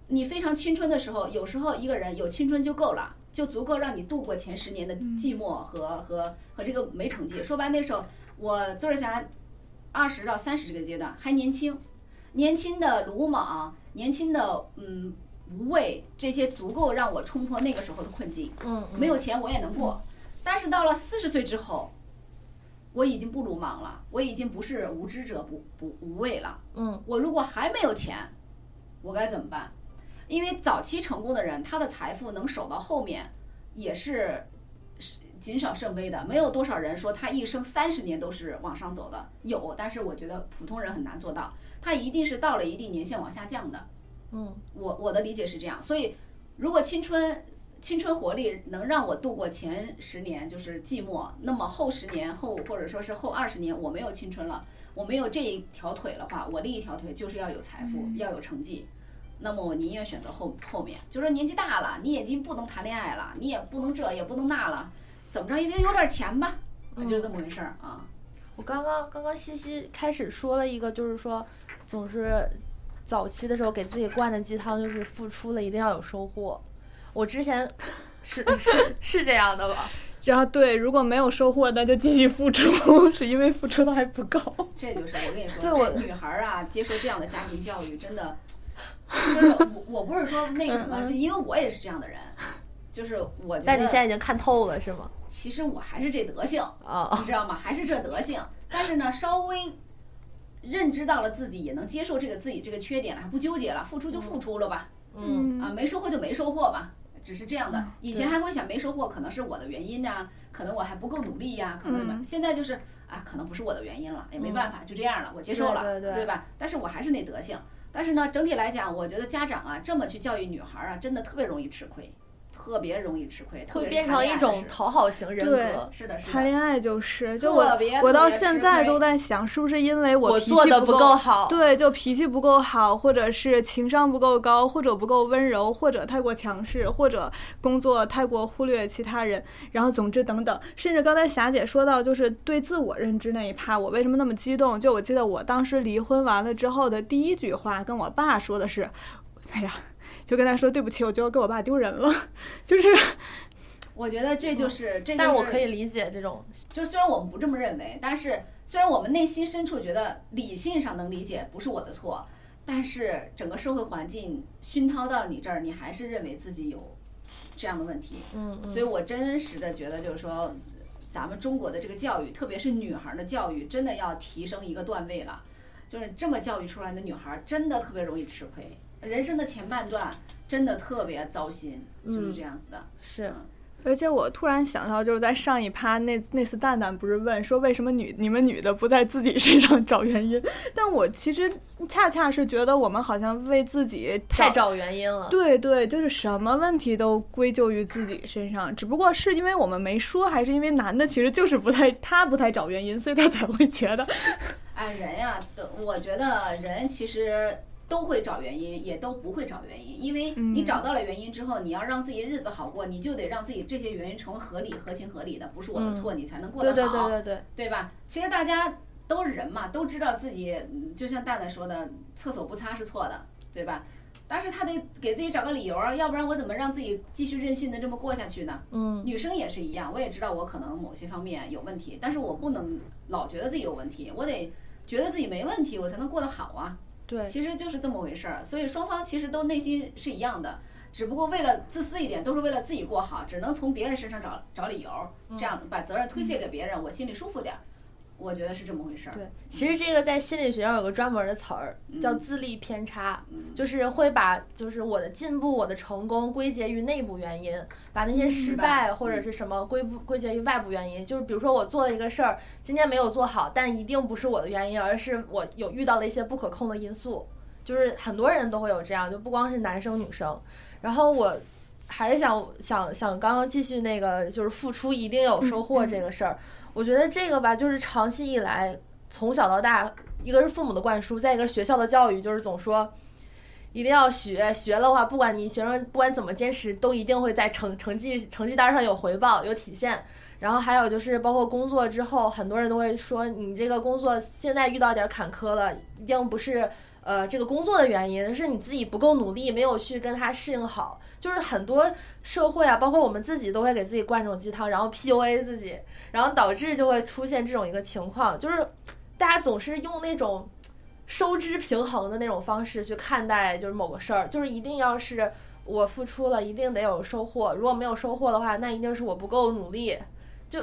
Speaker 3: 你非常青春的时候，有时候一个人有青春就够了，就足够让你度过前十年的寂寞和和和这个没成绩。说白那时候，我邹志霞二十到三十这个阶段还年轻，年轻的鲁莽，年轻的嗯无畏，这些足够让我冲破那个时候的困境。
Speaker 1: 嗯，
Speaker 3: 没有钱我也能过，但是到了四十岁之后，我已经不鲁莽了，我已经不是无知者不不无畏了。
Speaker 1: 嗯，
Speaker 3: 我如果还没有钱，我该怎么办？因为早期成功的人，他的财富能守到后面，也是是谨小慎微的。没有多少人说他一生三十年都是往上走的，有，但是我觉得普通人很难做到。他一定是到了一定年限往下降的。
Speaker 1: 嗯，
Speaker 3: 我我的理解是这样，所以如果青春青春活力能让我度过前十年就是寂寞，那么后十年后或者说是后二十年我没有青春了，我没有这一条腿的话，我另一条腿就是要有财富，要有成绩。那么我宁愿选择后后面，就说年纪大了，你已经不能谈恋爱了，你也不能这也不能那了，怎么着也得有点钱吧，就是这么回事儿啊。
Speaker 1: 我刚刚刚刚西西开始说了一个，就是说总是早期的时候给自己灌的鸡汤，就是付出了一定要有收获。我之前 是是是这样的吧？
Speaker 2: 然后对，如果没有收获，那就继续付出，是因为付出的还不够。
Speaker 3: 这就是我跟你说，
Speaker 1: 对我
Speaker 3: 女孩儿啊，接受这样的家庭教育，真的，就是我我不是说那个什么，是因为我也是这样的人，就是我觉
Speaker 1: 但是你现在已经看透了，是吗？
Speaker 3: 其实我还是这德性，
Speaker 1: 啊，
Speaker 3: 你知道吗？还是这德性，但是呢，稍微认知到了自己，也能接受这个自己这个缺点了，还不纠结了，付出就付出了吧，
Speaker 1: 嗯。
Speaker 3: 啊，没收获就没收获吧，只是这样的。以前还会想没收获可能是我的原因呐、可能我还不够努力呀、可能什么。
Speaker 2: 嗯。
Speaker 3: 现在就是啊，可能不是我的原因了，也没办法，就这样了，我接受了，
Speaker 1: 对对。对
Speaker 3: 吧？但是我还是那德性。但是呢，整体来讲，我觉得家长啊这么去教育女孩儿啊，真的特别容易吃亏，特别容易吃亏，特别是
Speaker 1: 会变成一种讨好型人
Speaker 2: 对
Speaker 1: 格。
Speaker 3: 是的，是的。
Speaker 2: 谈恋爱就是，就我
Speaker 3: 特别
Speaker 2: 我到
Speaker 3: 特别吃
Speaker 2: 现在
Speaker 3: 亏
Speaker 2: 都在想，是不是因为
Speaker 1: 我做的不够好，
Speaker 2: 对，就脾气不够好，或者是情商不够高，或者不够温柔，或者太过强势，或者工作太过忽略其他人，然后总之等等，甚至刚才霞姐说到，就是对自我认知那一趴，我为什么那么激动？就我记得我当时离婚完了之后的第一句话，跟我爸说的是，哎呀，就跟他说对不起，我就要给我爸丢人了，就是
Speaker 3: 我觉得这就是，这就是。
Speaker 1: 嗯但是我可以理解这种，
Speaker 3: 就虽然我们不这么认为，但是虽然我们内心深处觉得理性上能理解不是我的错，但是整个社会环境熏陶到你这儿，你还是认为自己有这样的问题。
Speaker 1: 嗯嗯，
Speaker 3: 所以我真实的觉得，就是说，咱们中国的这个教育，特别是女孩儿的教育，真的要提升一个段位了。就是这么教育出来的女孩儿，真的特别容易吃亏。人生的前半段真的特别糟心，就是这样子的。
Speaker 1: 是
Speaker 2: 而且我突然想到，就是在上一趴那那次蛋蛋不是问说为什么女你们女的不在自己身上找原因？但我其实恰恰是觉得我们好像为自己
Speaker 1: 太找原因了。
Speaker 2: 对对，就是什么问题都归咎于自己身上，只不过是因为我们没说，还是因为男的其实就是不太他不太找原因，所以他才会觉得，
Speaker 3: 哎，人呀，都我觉得人其实都会找原因，也都不会找原因，因为你
Speaker 2: 嗯
Speaker 3: 找到了原因之后，你要让自己日子好过，你就得让自己这些原因成为合理、合情合理的，不是我的错，你才能过得好，
Speaker 1: 对对对对，
Speaker 3: 对吧？其实大家都是人嘛，都知道自己，嗯就像蛋蛋说的，厕所不擦是错的，对吧？但是他得给自己找个理由啊，要不然我怎么让自己继续任性的这么过下去呢？
Speaker 1: 嗯
Speaker 3: 女生也是一样，我也知道我可能某些方面有问题，但是我不能老觉得自己有问题，我得觉得自己没问题，我才能过得好啊。
Speaker 1: 对，
Speaker 3: 其实就是这么回事儿，所以双方其实都内心是一样的，只不过为了自私一点，都是为了自己过好，只能从别人身上找找理由，这样把责任推卸给别人，我心里舒服点儿。我觉得是这么回事儿。
Speaker 1: 对，其实这个在心理学上有个专门的词儿，叫
Speaker 3: 嗯
Speaker 1: 自利偏差，
Speaker 3: 嗯
Speaker 1: 就是会把就是我的进步、我的成功归结于内部原因，把那些失
Speaker 3: 失败
Speaker 1: 败或者是什么归不归结于外部原因。就是比如说我做了一个事儿，今天没有做好，但一定不是我的原因，而是我有遇到了一些不可控的因素。就是很多人都会有这样，就不光是男生女生。然后我还是想想想刚刚继续那个，就是付出一定有收获这个事儿。我觉得这个吧，就是长期以来从小到大，一个是父母的灌输，再一个是学校的教育，就是总说一定要学，学的话，不管你学生不管怎么坚持，都一定会在成成绩成绩单上有回报有体现。然后还有就是，包括工作之后，很多人都会说，你这个工作现在遇到点坎坷了，一定不是呃这个工作的原因，是你自己不够努力，没有去跟他适应好。就是很多社会啊，包括我们自己都会给自己灌这种鸡汤，然后 PUA 自己，然后导致就会出现这种一个情况，就是大家总是用那种收支平衡的那种方式去看待，就是某个事儿，就是一定要是我付出了，一定得有收获。如果没有收获的话，那一定是我不够努力。就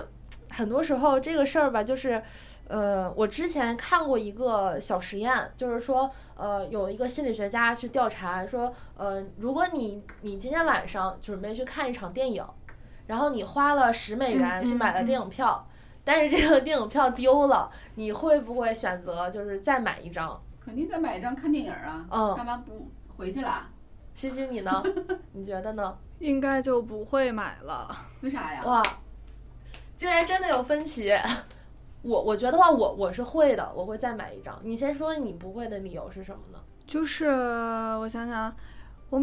Speaker 1: 很多时候这个事儿吧，就是。呃，我之前看过一个小实验，就是说，呃，有一个心理学家去调查说，呃，如果你你今天晚上准备去看一场电影，然后你花了十美元去买了电影票，但是这个电影票丢了，你会不会选择就是再买一张？
Speaker 3: 肯定再买一张看电影啊，
Speaker 1: 嗯，
Speaker 3: 干嘛不回去了？
Speaker 1: 西西你呢？你觉得呢？
Speaker 2: 应该就不会买了。
Speaker 3: 为啥呀？
Speaker 1: 哇，竟然真的有分歧。我我觉得话，我我是会的，我会再买一张。你先说你不会的理由是什么呢？
Speaker 2: 就是我想想，我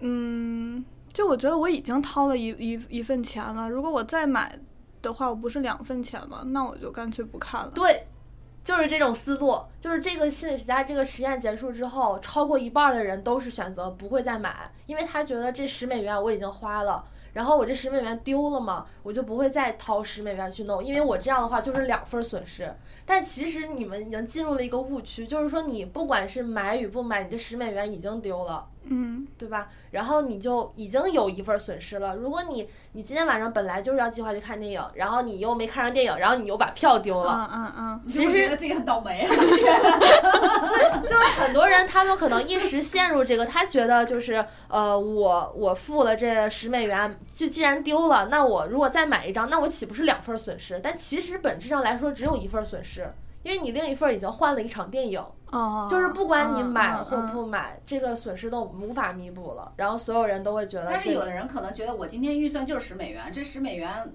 Speaker 2: 嗯，就我觉得我已经掏了一一一份钱了，如果我再买的话，我不是两份钱吗？那我就干脆不看了。
Speaker 1: 对，就是这种思路。就是这个心理学家这个实验结束之后，超过一半的人都是选择不会再买，因为他觉得这十美元我已经花了。然后我这十美元丢了嘛，我就不会再掏十美元去弄，因为我这样的话就是两份损失。但其实你们已经进入了一个误区，就是说你不管是买与不买，你这十美元已经丢了。
Speaker 2: 嗯，
Speaker 1: 对吧？然后你就已经有一份损失了。如果你你今天晚上本来就是要计划去看电影，然后你又没看上电影，然后你又把票丢了，
Speaker 2: 嗯嗯嗯，
Speaker 1: 其实
Speaker 3: 觉得自己很倒霉。
Speaker 1: 对，就是很多人他们可能一时陷入这个，他觉得就是呃，我我付了这十美元，就既然丢了，那我如果再买一张，那我岂不是两份损失？但其实本质上来说，只有一份损失，因为你另一份已经换了一场电影。
Speaker 2: 哦，
Speaker 1: 就是不管你买或不买，这个损失都无法弥补了。然后所有人都会觉得，
Speaker 3: 但是有的人可能觉得我今天预算就是十美元，这十美元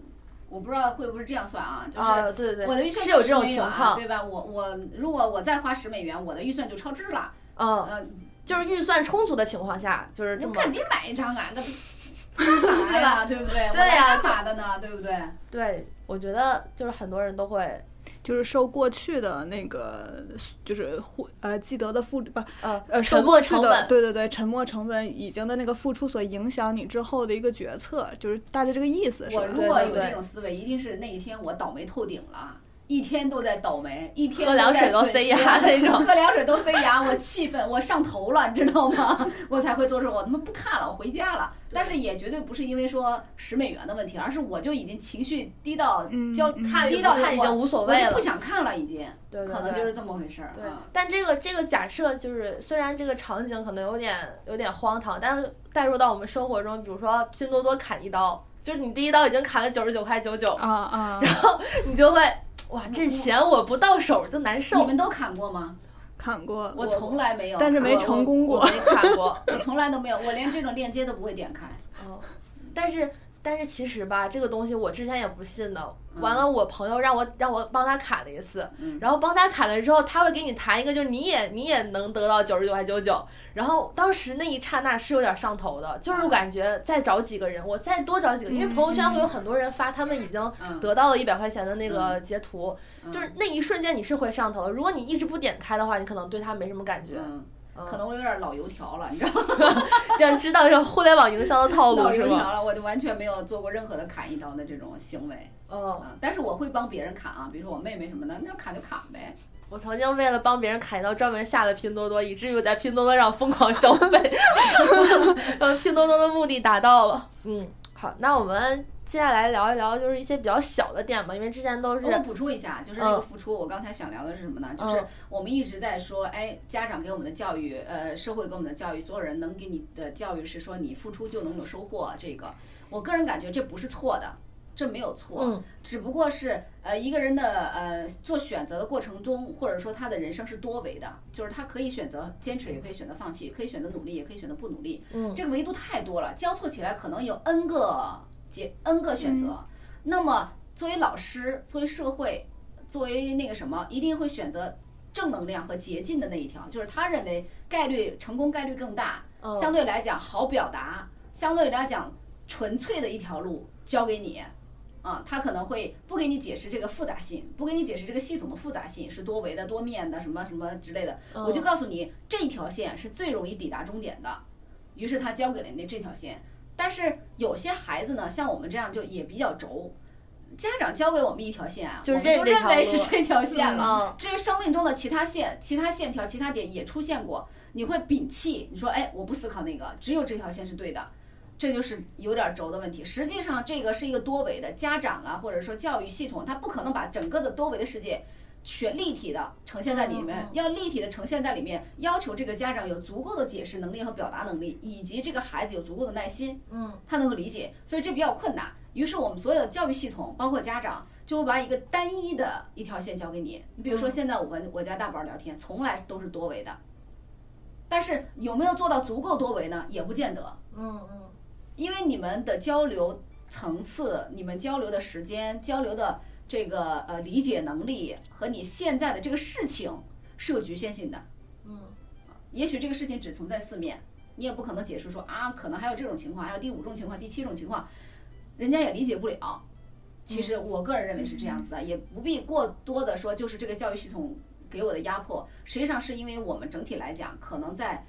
Speaker 3: 我不知道会不会这样算啊？就是
Speaker 1: 对对对，
Speaker 3: 我的预算
Speaker 1: 是有这种情况，
Speaker 3: 对吧？我我如果我再花十美元，我的预算就超支了。
Speaker 1: 嗯，就是预算充足的情况下，就是这么。
Speaker 3: 肯定买一张啊，那 干嘛呀？对不对？
Speaker 1: 对呀，
Speaker 3: 干嘛的呢？对不对？
Speaker 1: 对，我觉得就是很多人都会。
Speaker 2: 就是受过去的那个，就是付呃记得的付不
Speaker 1: 呃
Speaker 2: 呃
Speaker 1: 沉没成本，
Speaker 2: 对对对，沉没成本已经的那个付出所影响你之后的一个决策，就是大概这个意思是。
Speaker 3: 我如果有这种思维，一定是那一天我倒霉透顶了。一天都在倒霉，一天
Speaker 1: 喝凉水都塞牙那种，
Speaker 3: 喝凉水都塞牙，我气愤，我上头了，你知道吗？我才会做出我他妈不看了，我回家了。但是也绝对不是因为说十美元的问题，而是我就已经情绪低到焦
Speaker 1: 看
Speaker 3: 低到
Speaker 1: 他已经无所谓
Speaker 3: 了，不想看了已经。可能就是这么回事儿。
Speaker 1: 对，但这个这个假设就是，虽然这个场景可能有点有点荒唐，但是带入到我们生活中，比如说拼多多砍一刀，就是你第一刀已经砍了九十九块九九
Speaker 2: 啊啊，
Speaker 1: 然后你就会。哇，这钱我不到手就难受。
Speaker 3: 你们都砍过吗？
Speaker 2: 砍过，
Speaker 3: 我从来没有，
Speaker 2: 但是没成功过。
Speaker 1: 没砍过，
Speaker 3: 我从来都没有，我连这种链接都不会点开。
Speaker 1: 哦，但是。但是其实吧，这个东西我之前也不信的。完了，我朋友让我让我帮他砍了一次，然后帮他砍了之后，他会给你谈一个，就是你也你也能得到九十九块九九。然后当时那一刹那是有点上头的，就是感觉再找几个人，我再多找几个，因为朋友圈会有很多人发他们已经得到了一百块钱的那个截图，就是那一瞬间你是会上头的。如果你一直不点开的话，你可能对他没什么感觉。
Speaker 3: 可能我有点老油条了，你知道吗？
Speaker 1: 竟然知道这互联网营销的套路
Speaker 3: 老油条了，我就完全没有做过任何的砍一刀的这种行为。
Speaker 1: 嗯，
Speaker 3: 但是我会帮别人砍啊，比如说我妹妹什么的，那砍就砍呗。
Speaker 1: 我曾经为了帮别人砍一刀，专门下了拼多多，以至于我在拼多多上疯狂消费，然后拼多多的目的达到了。嗯，好，那我们。接下来聊一聊，就是一些比较小的点吧，因为之前都是。
Speaker 3: 我补充一下，就是那个付出，我刚才想聊的是什么呢？就是我们一直在说，哎，家长给我们的教育，呃，社会给我们的教育，所有人能给你的教育是说你付出就能有收获。这个，我个人感觉这不是错的，这没有错，只不过是呃一个人的呃做选择的过程中，或者说他的人生是多维的，就是他可以选择坚持，也可以选择放弃，可以选择努力，也可以选择不努力。
Speaker 1: 嗯，
Speaker 3: 这个维度太多了，交错起来可能有 N 个。解 N 个选择，那么作为老师，作为社会，作为那个什么，一定会选择正能量和捷径的那一条，就是他认为概率成功概率更大，相对来讲好表达，相对来讲纯粹的一条路交给你，啊，他可能会不给你解释这个复杂性，不给你解释这个系统的复杂性是多维的、多面的什么什么之类的，我就告诉你这一条线是最容易抵达终点的，于是他交给了你这条线。但是有些孩子呢，像我们这样就也比较轴，家长教给我们一条线啊，
Speaker 1: 就
Speaker 3: 我们就认为是这条线了。
Speaker 1: 嗯，
Speaker 3: 至于生命中的其他线、其他线条、其他点也出现过，你会摒弃，你说，哎，我不思考那个，只有这条线是对的，这就是有点轴的问题。实际上，这个是一个多维的，家长啊，或者说教育系统，它不可能把整个的多维的世界全立体的呈现在里面，要立体的呈现在里面，要求这个家长有足够的解释能力和表达能力，以及这个孩子有足够的耐心，
Speaker 1: 嗯，
Speaker 3: 他能够理解，所以这比较困难。于是我们所有的教育系统，包括家长，就会把一个单一的一条线交给你。你比如说，
Speaker 1: 嗯
Speaker 3: 现在我跟我家大宝聊天，从来都是多维的，但是有没有做到足够多维呢？也不见得，
Speaker 1: 嗯嗯
Speaker 3: 因为你们的交流层次、你们交流的时间、交流的这个呃理解能力和你现在的这个事情是有局限性的。
Speaker 1: 嗯，
Speaker 3: 也许这个事情只存在四面，你也不可能解释说啊，可能还有这种情况，还有第五种情况、第七种情况，人家也理解不了。其实我个人认为是这样子的，也不必过多的说，就是这个教育系统给我的压迫。实际上是因为我们整体来讲，可能在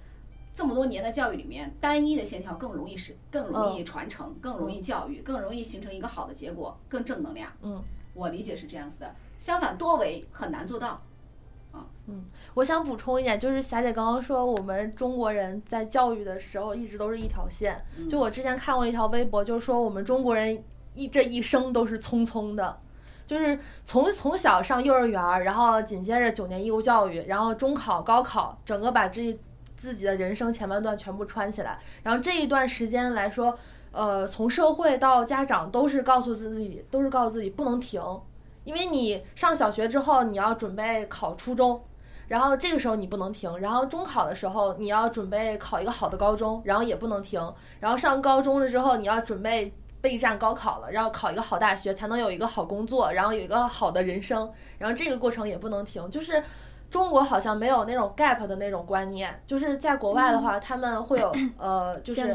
Speaker 3: 这么多年的教育里面，单一的线条更容易是更容易传承，更容易教育，更容易形成一个好的结果，更正能量。
Speaker 1: 嗯，
Speaker 3: 我理解是这样子的。相反，多维很难做到。
Speaker 1: 啊，嗯我想补充一点，就是霞姐刚刚说，我们中国人在教育的时候一直都是一条线。
Speaker 3: 嗯
Speaker 1: 就我之前看过一条微博，就是说我们中国人一这一生都是匆匆的，就是从从小上幼儿园，然后紧接着九年义务教育，然后中考、高考，整个把这自己的人生前半段全部穿起来。然后这一段时间来说，呃，从社会到家长都是告诉自己，都是告诉自己不能停，因为你上小学之后，你要准备考初中。然后这个时候你不能停，然后中考的时候你要准备考一个好的高中，然后也不能停，然后上高中了之后你要准备备战高考了，然后考一个好大学才能有一个好工作，然后有一个好的人生，然后这个过程也不能停，就是。中国好像没有那种 gap 的那种观念，就是在国外的话，他们会有 呃，就是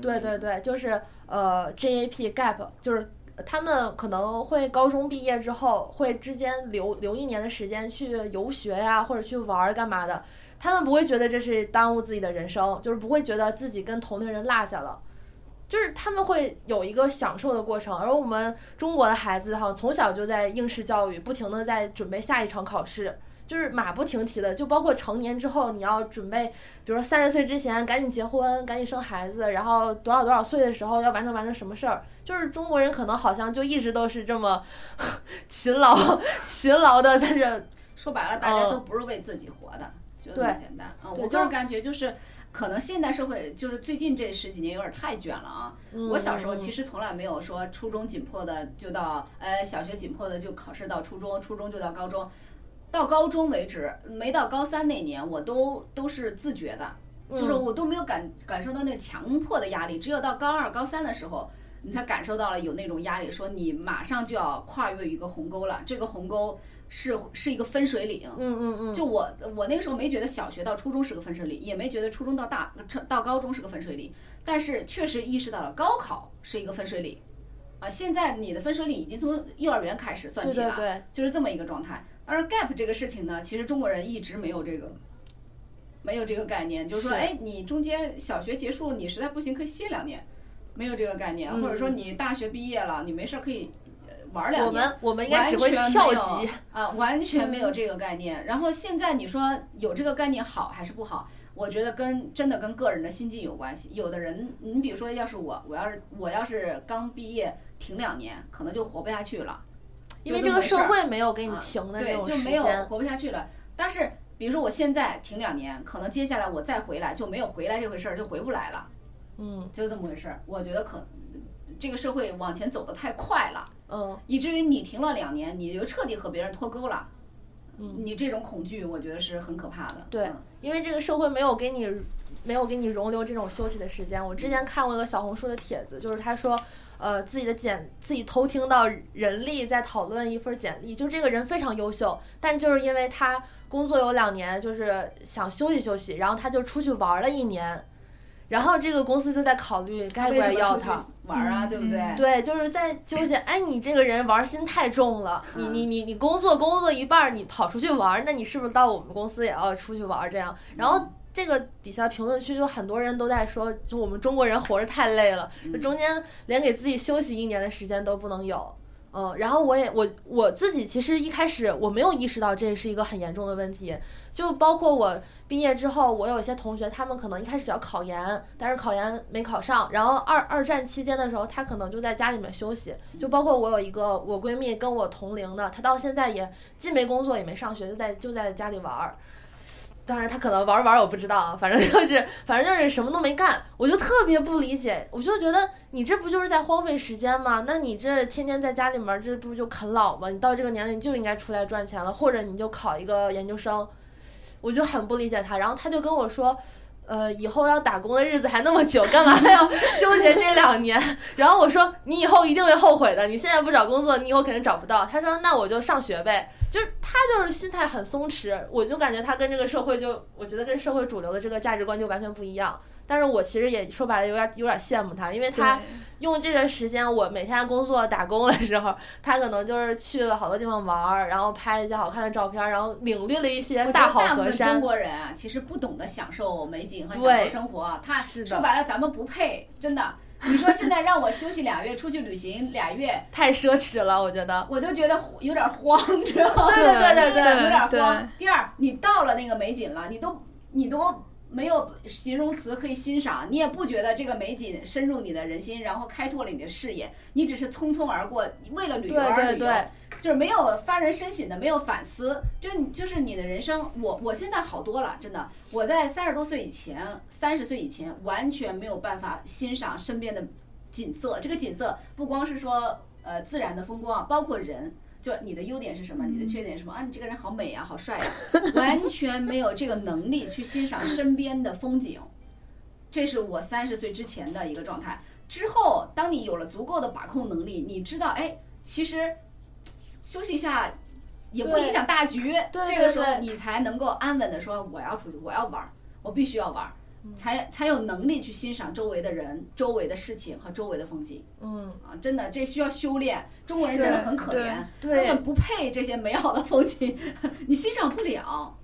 Speaker 1: 对对对，就是呃 GAP gap，就是他们可能会高中毕业之后会之间留留一年的时间去游学呀，或者去玩儿干嘛的。他们不会觉得这是耽误自己的人生，就是不会觉得自己跟同龄人落下了，就是他们会有一个享受的过程。而我们中国的孩子哈，从小就在应试教育，不停的在准备下一场考试。就是马不停蹄的，就包括成年之后，你要准备，比如说三十岁之前赶紧结婚，赶紧生孩子，然后多少多少岁的时候要完成完成什么事儿。就是中国人可能好像就一直都是这么 勤劳勤劳的在这，
Speaker 3: 说白了，大家
Speaker 1: 嗯
Speaker 3: 都不是为自己活的，就这么简单啊。
Speaker 1: 我就
Speaker 3: 我个人感觉就是，可能现代社会就是最近这十几年有点太卷了啊。我小时候其
Speaker 1: 实
Speaker 3: 实从来没有说初中紧迫的就到，呃，小学紧迫的就考试到初中，初中就到高中，到高中为止，没到高三那年我都都是自觉的，就是
Speaker 1: 嗯
Speaker 3: 我都没有感感受到那强迫的压力，只有到高二、高三的时候。你才感受到了有那种压力，说你马上就要跨越一个鸿沟了，这个鸿沟是是一个分水岭，
Speaker 1: 嗯嗯嗯，
Speaker 3: 就我我那个时候没觉得小学到初中是个分水岭，也没觉得初中到大到高中是个分水岭，但是确实意识到了高考是一个分水岭，啊，现在你的分水岭已经从幼儿园开始算起了，
Speaker 1: 对对对，
Speaker 3: 就是这么一个状态。而 gap 这个事情呢，其实中国人一直没有这个。没有这个概念，就是说，
Speaker 1: 是
Speaker 3: 哎，你中间小学结束，你实在不行可以歇两年，没有这个概念，
Speaker 1: 嗯
Speaker 3: 或者说你大学毕业了，你没事儿可以呃玩两年。
Speaker 1: 我们我们应该只会
Speaker 3: 完全
Speaker 1: 跳级，
Speaker 3: 啊，完全没有这个概念。然后现在你说有这个概念好还是不好？我觉得跟真的跟个人的心境有关系。有的人，你比如说，要是我，我要是我要是刚毕业停两年，可能就活不下去了，
Speaker 1: 因为这个社会没有给你
Speaker 3: 啊
Speaker 1: 停的这
Speaker 3: 对，
Speaker 1: 种
Speaker 3: 就没有
Speaker 1: 时间。
Speaker 3: 活不下去了。但是比如说我现在停两年，可能接下来我再回来就没有回来这回事儿，就回不来了，
Speaker 1: 嗯
Speaker 3: 就这么回事儿。我觉得可这个社会往前走的太快了。
Speaker 1: 嗯
Speaker 3: 以至于你停了两年，你就彻底和别人脱钩了。
Speaker 1: 嗯，
Speaker 3: 你这种恐惧，我觉得是很可怕的。
Speaker 1: 对
Speaker 3: 嗯
Speaker 1: 因为这个社会没有给你没有给你容留这种休息的时间。我之前看过一个小红书的帖子，就是他说，呃，自己的简自己偷听到人力在讨论一份简历，就这个人非常优秀，但是就是因为他工作有两年，就是想休息休息，然后他就出去玩了一年，然后这个公司就在考虑该不该要他。
Speaker 3: 玩啊，
Speaker 2: 嗯
Speaker 3: 对不对？
Speaker 1: 对，就是在纠结，哎，你这个人玩心太重了，你你你你工作工作一半儿，你跑出去玩，那你是不是到我们公司也要出去玩这样？然后这个底下评论区就很多人都在说，就我们中国人活着太累了，就中间连给自己休息一年的时间都不能有。嗯，然后我也我我自己其实一开始我没有意识到这是一个很严重的问题，就包括我毕业之后，我有一些同学，他们可能一开始要考研，但是考研没考上，然后二二战期间的时候，他可能就在家里面休息，就包括我有一个我闺蜜跟我同龄的，她到现在也既没工作也没上学，就在就在家里玩儿。当然，他可能玩玩我不知道啊，反正就是反正就是什么都没干，我就特别不理解，我就觉得你这不就是在荒废时间吗？那你这天天在家里面，这不就啃老吗？你到这个年龄就应该出来赚钱了，或者你就考一个研究生。我就很不理解他，然后他就跟我说，呃，以后要打工的日子还那么久，干嘛还要纠结这两年？然后我说，你以后一定会后悔的，你现在不找工作，你以后肯定找不到。他说，那我就上学呗。就是他就是心态很松弛，我就感觉他跟这个社会就，我觉得跟社会主流的这个价值观就完全不一样。但是我其实也说白了有点有点羡慕他，因为他用这个时间，我每天工作打工的时候，他可能就是去了好多地方玩儿，然后拍了一些好看的照片，然后领略了一些大好河山
Speaker 3: 中。国人啊，其实不懂得享受美景和享
Speaker 1: 对
Speaker 3: 受生活啊。他说白了，咱们不配，真的。你说现在让我休息俩月，出去旅行俩月，
Speaker 1: 太奢侈了，我觉得。
Speaker 3: 我就觉得有点慌，知道吗？
Speaker 1: 对对对对对
Speaker 3: 有点慌。第二，你到了那个美景了，你都你都没有形容词可以欣赏，你也不觉得这个美景深入你的人心，然后开拓了你的视野，你只是匆匆而过，为了旅游而旅游。
Speaker 1: 对对，
Speaker 3: 就是没有发人深省的，没有反思，就你就是你的人生，我我现在好多了，真的，我在三十多岁以前，三十岁以前完全没有办法欣赏身边的景色，这个景色不光是说呃自然的风光，包括人。就你的优点是什么？你的缺点是什么啊？你这个人好美啊，好帅啊，完全没有这个能力去欣赏身边的风景。这是我三十岁之前的一个状态。之后，当你有了足够的把控能力，你知道，哎，其实休息一下也不影响大局。
Speaker 1: 对
Speaker 3: 这个时候你才能够安稳的说，我要出去，我要玩，我必须要玩才才有能力去欣赏周围的人、周围的事情和周围的风景
Speaker 1: 嗯，
Speaker 3: 啊！真的，这需要修炼。中国人真的很可
Speaker 2: 对
Speaker 3: 怜，
Speaker 1: 对
Speaker 3: 根本不配这些美好的风景，你欣赏不了。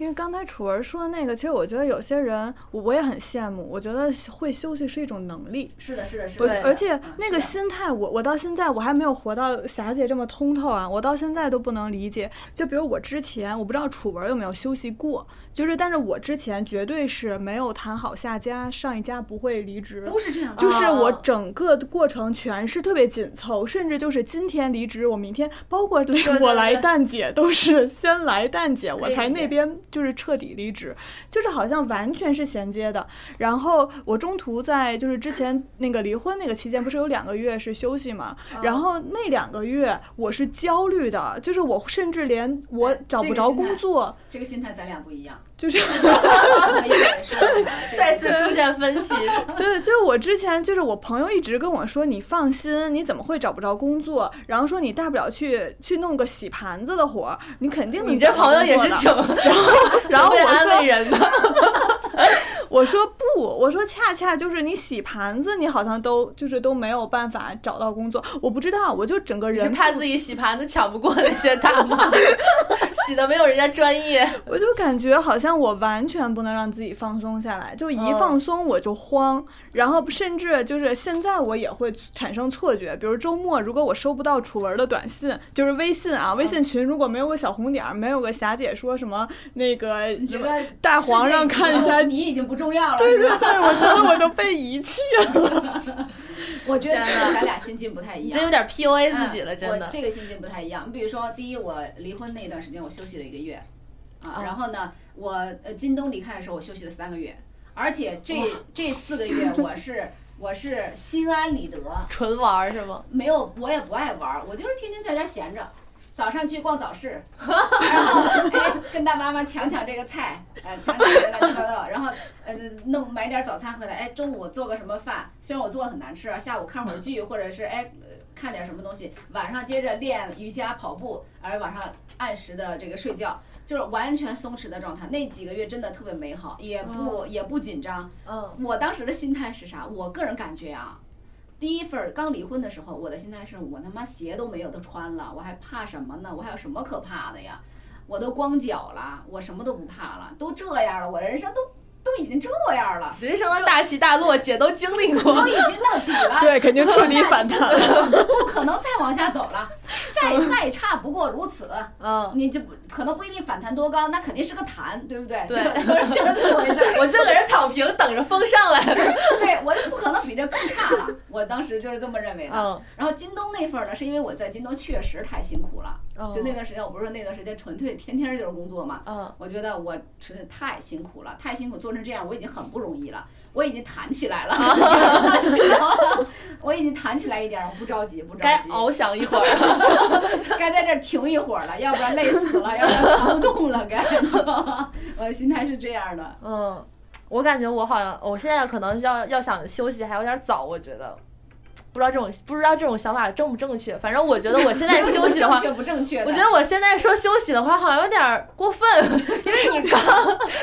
Speaker 2: 因为刚才楚文说的那个，其实我觉得有些人，我我也很羡慕。我觉得会休息是一种能力，
Speaker 3: 是的，是的，是的。
Speaker 1: 对
Speaker 2: 而且
Speaker 3: 嗯
Speaker 2: 那个心态，我我到现在我还没有活到霞姐这么通透啊，我到现在都不能理解。就比如我之前，我不知道楚文有没有休息过，就是但是我之前绝对是没有谈好下家，上一家不会离职，
Speaker 3: 都是这样的，
Speaker 2: 就是我
Speaker 1: 哦
Speaker 2: 整个的过程全是特别紧凑，甚至就是今天离职，我明天包括
Speaker 1: 对
Speaker 2: 我来蛋姐都是先来蛋姐，我才那边就是彻底离职，就是好像完全是衔接的。然后我中途在就是之前那个离婚那个期间，不是有两个月是休息嘛？
Speaker 1: 嗯
Speaker 2: 然后那两个月我是焦虑的，就是我甚至连我
Speaker 3: 哎
Speaker 2: 找不着工作，
Speaker 3: 这个心态咱俩不一样。
Speaker 2: 就是。
Speaker 1: 再次出现分歧。
Speaker 2: 对，就是我之前就是我朋友一直跟我说，你放心，你怎么会找不着工作？然后说你大不了去去弄个洗盘子的活儿，你肯定能
Speaker 1: 你这朋友也是挺，然后
Speaker 2: 然后我
Speaker 1: 安
Speaker 2: 说
Speaker 1: 慰人的，
Speaker 2: 我说不，我说恰恰就是你洗盘子，你好像都就是都没有办法找到工作。我不知道，我就整个
Speaker 1: 是
Speaker 2: 人
Speaker 1: 怕自己洗盘子抢不过那些大妈，洗的没有人家专业。
Speaker 2: 我就感觉好像我完全不能让自己放松下来，就一
Speaker 1: 嗯
Speaker 2: 放松我就慌，然后甚至就是现在我也会产生错觉，比如周末如果我收不到楚文的短信，就是微信啊，微信群如果没有个小红点儿，没有个霞姐说什么那个什么
Speaker 3: 你觉得
Speaker 2: 大皇上看一下
Speaker 3: 你已经不重要了，
Speaker 2: 对对？对，我觉得我都被遗弃了。
Speaker 3: 我觉得这个咱俩心境不太一样。
Speaker 1: 你这有点 PUA 自己了，
Speaker 3: 嗯
Speaker 1: 真的
Speaker 3: 我。这个心境不太一样。你比如说，第一，我离婚那段时间，我休息了一个月，啊，
Speaker 1: 哦
Speaker 3: 然后呢，我呃京东离开的时候，我休息了三个月，而且这这四个月我是我是心安理得，
Speaker 1: 纯玩儿是吗？
Speaker 3: 没有我也不爱玩儿，我就是天天在家闲着。早上去逛早市，然后哎跟大妈妈抢抢这个菜，呃抢抢这乱七八糟，然后呃弄买点早餐回来，哎中午做个什么饭，虽然我做的很难吃啊，下午看会儿剧或者是哎呃看点什么东西，晚上接着练瑜伽跑步，而晚上按时的这个睡觉，就是完全松弛的状态。那几个月真的特别美好，也不、也不紧张，
Speaker 1: 嗯，
Speaker 3: 我当时的心态是啥？我个人感觉啊，第一份儿刚离婚的时候，我的心态是我他妈鞋都没有的穿了，我还怕什么呢？我还有什么可怕的呀？我都光脚了，我什么都不怕了，都这样了，我人生都都已经这样了，
Speaker 1: 人生的大起大落，姐都经历过，
Speaker 3: 都已经到底了，
Speaker 2: 对，肯定彻底反弹了，
Speaker 3: 不可能再往下走了，再再差不过如此。
Speaker 1: 嗯，
Speaker 3: 你就不可能不一定反弹多高，那肯定是个弹，对不对？
Speaker 1: 对，
Speaker 3: 就是这么回事。
Speaker 1: 我就搁这躺平，等着风上来。
Speaker 3: 对，我就不可能比这更差了。我当时就是这么认为的。
Speaker 1: 嗯。
Speaker 3: 然后京东那份呢，是因为我在京东确实太辛苦了。就那段时间，我不是说那段时间纯粹天天就是工作嘛。
Speaker 1: 嗯。
Speaker 3: 我觉得我真的太辛苦了，太辛苦，做成这样我已经很不容易了。我已经弹起来了，我已经弹起来一点，我不着急，不着急。
Speaker 1: 该翱翔一会儿，
Speaker 3: 该在这停一会儿了，要不然累死了，要不然扛不动了，该，我心态是这样的。
Speaker 1: 嗯，我感觉我好像，我现在可能要要想休息还有点早，我觉得。不知道这种不知道这种想法正不正确，反正我觉得我现在休息的话，
Speaker 3: 正确不正确？
Speaker 1: 我觉得我现在说休息的话，好像有点过分，因为你刚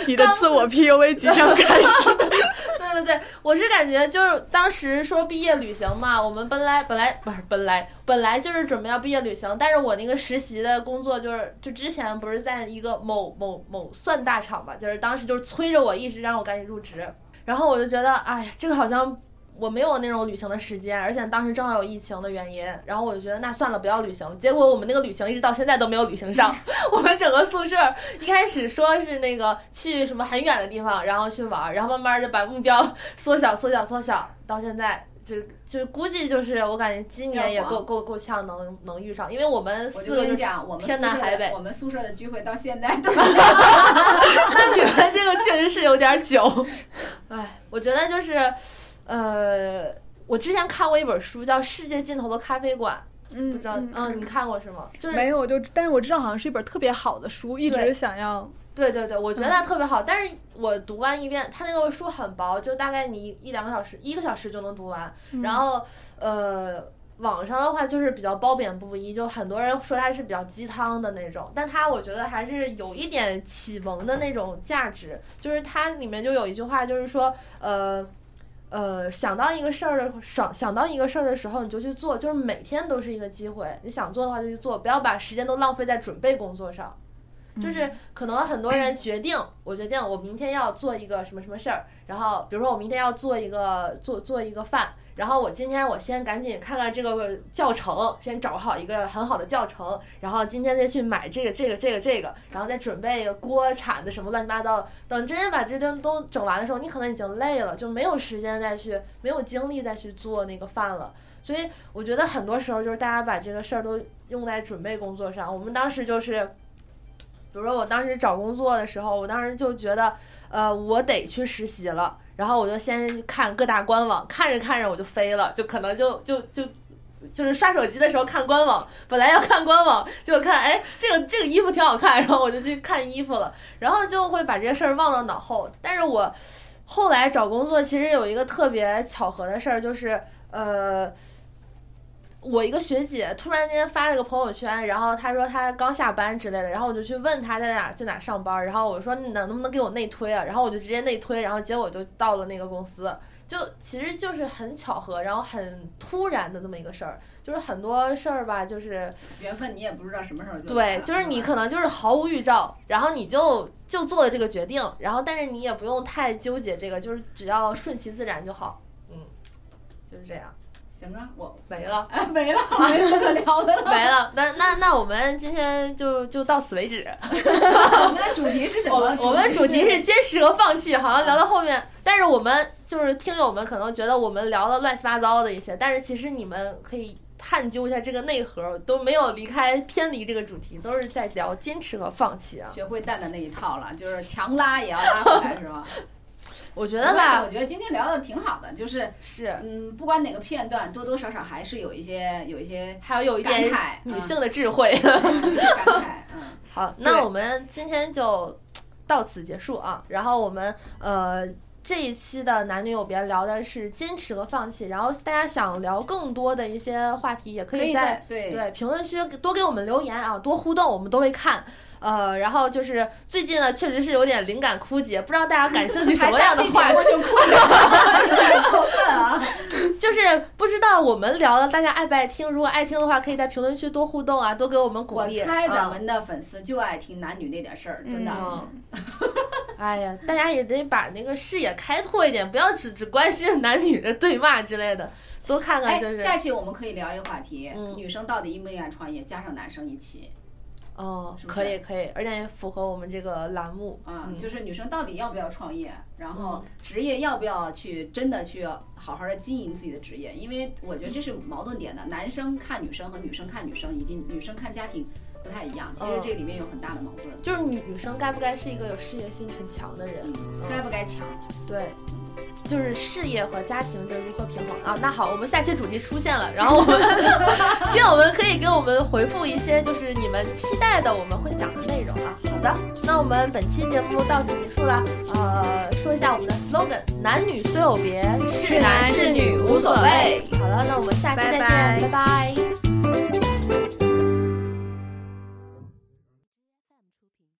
Speaker 2: 你的自我 PUA 即将开始。
Speaker 1: 对对对，我是感觉就是当时说毕业旅行嘛，我们本来本来不是本来本来就是准备要毕业旅行，但是我那个实习的工作就是就之前不是在一个某某某算大厂嘛，就是当时就是催着我一直让我赶紧入职，然后我就觉得哎，这个好像。我没有那种旅行的时间，而且当时正好有疫情的原因，然后我就觉得那算了，不要旅行。结果我们那个旅行一直到现在都没有旅行上。我们整个宿舍一开始说是那个去什么很远的地方，然后去玩，然后慢慢就把目标缩小、缩小、缩小，到现在就就估计就是我感觉今年也够够够呛能能遇上，因为我们四个
Speaker 3: 就
Speaker 1: 天南海北，
Speaker 3: 我们宿舍的聚会到现在都，
Speaker 1: 那你们这个确实是有点久。哎，我觉得就是。呃，我之前看过一本书，叫《世界尽头的咖啡馆》，
Speaker 2: 嗯，
Speaker 1: 不知道，嗯，你看过是吗？就是
Speaker 2: 没有，就但是我知道好像是一本特别好的书，一直想要。
Speaker 1: 对对对，我觉得它特别好，但是我读完一遍，它那个书很薄，就大概你一两个小时，一个小时就能读完。然后，呃，网上的话就是比较褒贬不一，就很多人说它是比较鸡汤的那种，但它我觉得还是有一点启蒙的那种价值。就是它里面就有一句话，就是说，呃。呃，想到一个事儿的想想到一个事儿的时候，你就去做，就是每天都是一个机会。你想做的话就去做，不要把时间都浪费在准备工作上。就是可能很多人决定，我决定我明天要做一个什么什么事儿，然后比如说我明天要做一个做做一个饭。然后我今天我先赶紧看看这个教程，先找好一个很好的教程，然后今天再去买这个这个这个这个，然后再准备一个锅铲子什么乱七八糟的。等真正把这顿都整完的时候，你可能已经累了，就没有时间再去，没有精力再去做那个饭了。所以我觉得很多时候就是大家把这个事儿都用在准备工作上。我们当时就是，比如说我当时找工作的时候，我当时就觉得，呃，我得去实习了。然后我就先看各大官网，看着看着我就飞了，就可能就就就就是刷手机的时候看官网，本来要看官网，就看哎这个这个衣服挺好看，然后我就去看衣服了，然后就会把这些事儿忘到脑后。但是我后来找工作其实有一个特别巧合的事儿，就是呃。我一个学姐突然间发了个朋友圈，然后她说她刚下班之类的，然后我就去问她在哪在哪上班，然后我说能能不能给我内推啊？然后我就直接内推，然后结果就到了那个公司，就其实就是很巧合，然后很突然的这么一个事儿，就是很多事儿吧，就是
Speaker 3: 缘分，你也不知道什么时候就
Speaker 1: 对，就是你可能就是毫无预兆，然后你就就做了这个决定，然后但是你也不用太纠结这个，就是只要顺其自然就好，嗯，就是这样。
Speaker 3: 行啊，我
Speaker 1: 没了，
Speaker 3: 哎，没了，没了，可聊的了，
Speaker 1: 没了。那那那我们今天就就到此为止。
Speaker 3: 我们的主题是什么？
Speaker 1: 我们主题是坚持和放弃。好像聊到后面，但是我们就是听友们可能觉得我们聊的乱七八糟的一些，但是其实你们可以探究一下这个内核，都没有离开偏离这个主题，都是在聊坚持和放弃啊。
Speaker 3: 学会蛋的那一套了，就是强拉也要拉回来，是吧？
Speaker 1: 我觉得吧，
Speaker 3: 我觉得今天聊的挺好的，就是
Speaker 1: 是，
Speaker 3: 嗯，不管哪个片段，多多少少还是有一些有一些，
Speaker 1: 还有有一点女性的智慧。
Speaker 3: 感慨，嗯。
Speaker 1: 好，那我们今天就到此结束啊。然后我们呃这一期的男女有别聊的是坚持和放弃。然后大家想聊更多的一些话题，也可以在
Speaker 3: 对
Speaker 1: 对评论区多给我们留言啊，多互动，我们都会看。呃，然后就是最近呢，确实是有点灵感枯竭，不知道大家感兴趣什么样的话
Speaker 3: 题？就过分啊！
Speaker 1: 就是不知道我们聊的大家爱不爱听？如果爱听的话，可以在评论区多互动啊，多给我们鼓励。
Speaker 3: 我猜咱们的粉丝就爱听男女那点事儿，真的。
Speaker 1: 哎呀，大家也得把那个视野开拓一点，不要只只关心男女的对骂之类的，多看看就是。
Speaker 3: 下期我们可以聊一个话题：女生到底应不应该创业？加上男生一起。
Speaker 1: 哦，可以可以，而且也符合我们这个栏目
Speaker 3: 啊，就是女生到底要不要创业，然后职业要不要去真的去好好的经营自己的职业？因为我觉得这是矛盾点的，男生看女生和女生看女生，以及女生看家庭。不太一样，其实这里面有很大的矛盾，
Speaker 1: 就是女女生该不该是一个有事业心很强的人，
Speaker 3: 该不该强？
Speaker 1: 对，就是事业和家庭这如何平衡啊？那好，我们下期主题出现了，然后我们 听友们可以给我们回复一些，就是你们期待的我们会讲的内容啊。好的，那我们本期节目到此结束了，呃，说一下我们的 slogan：男女虽有别，
Speaker 2: 是男是女无所谓。
Speaker 1: 好了，那我们下期再见，拜拜。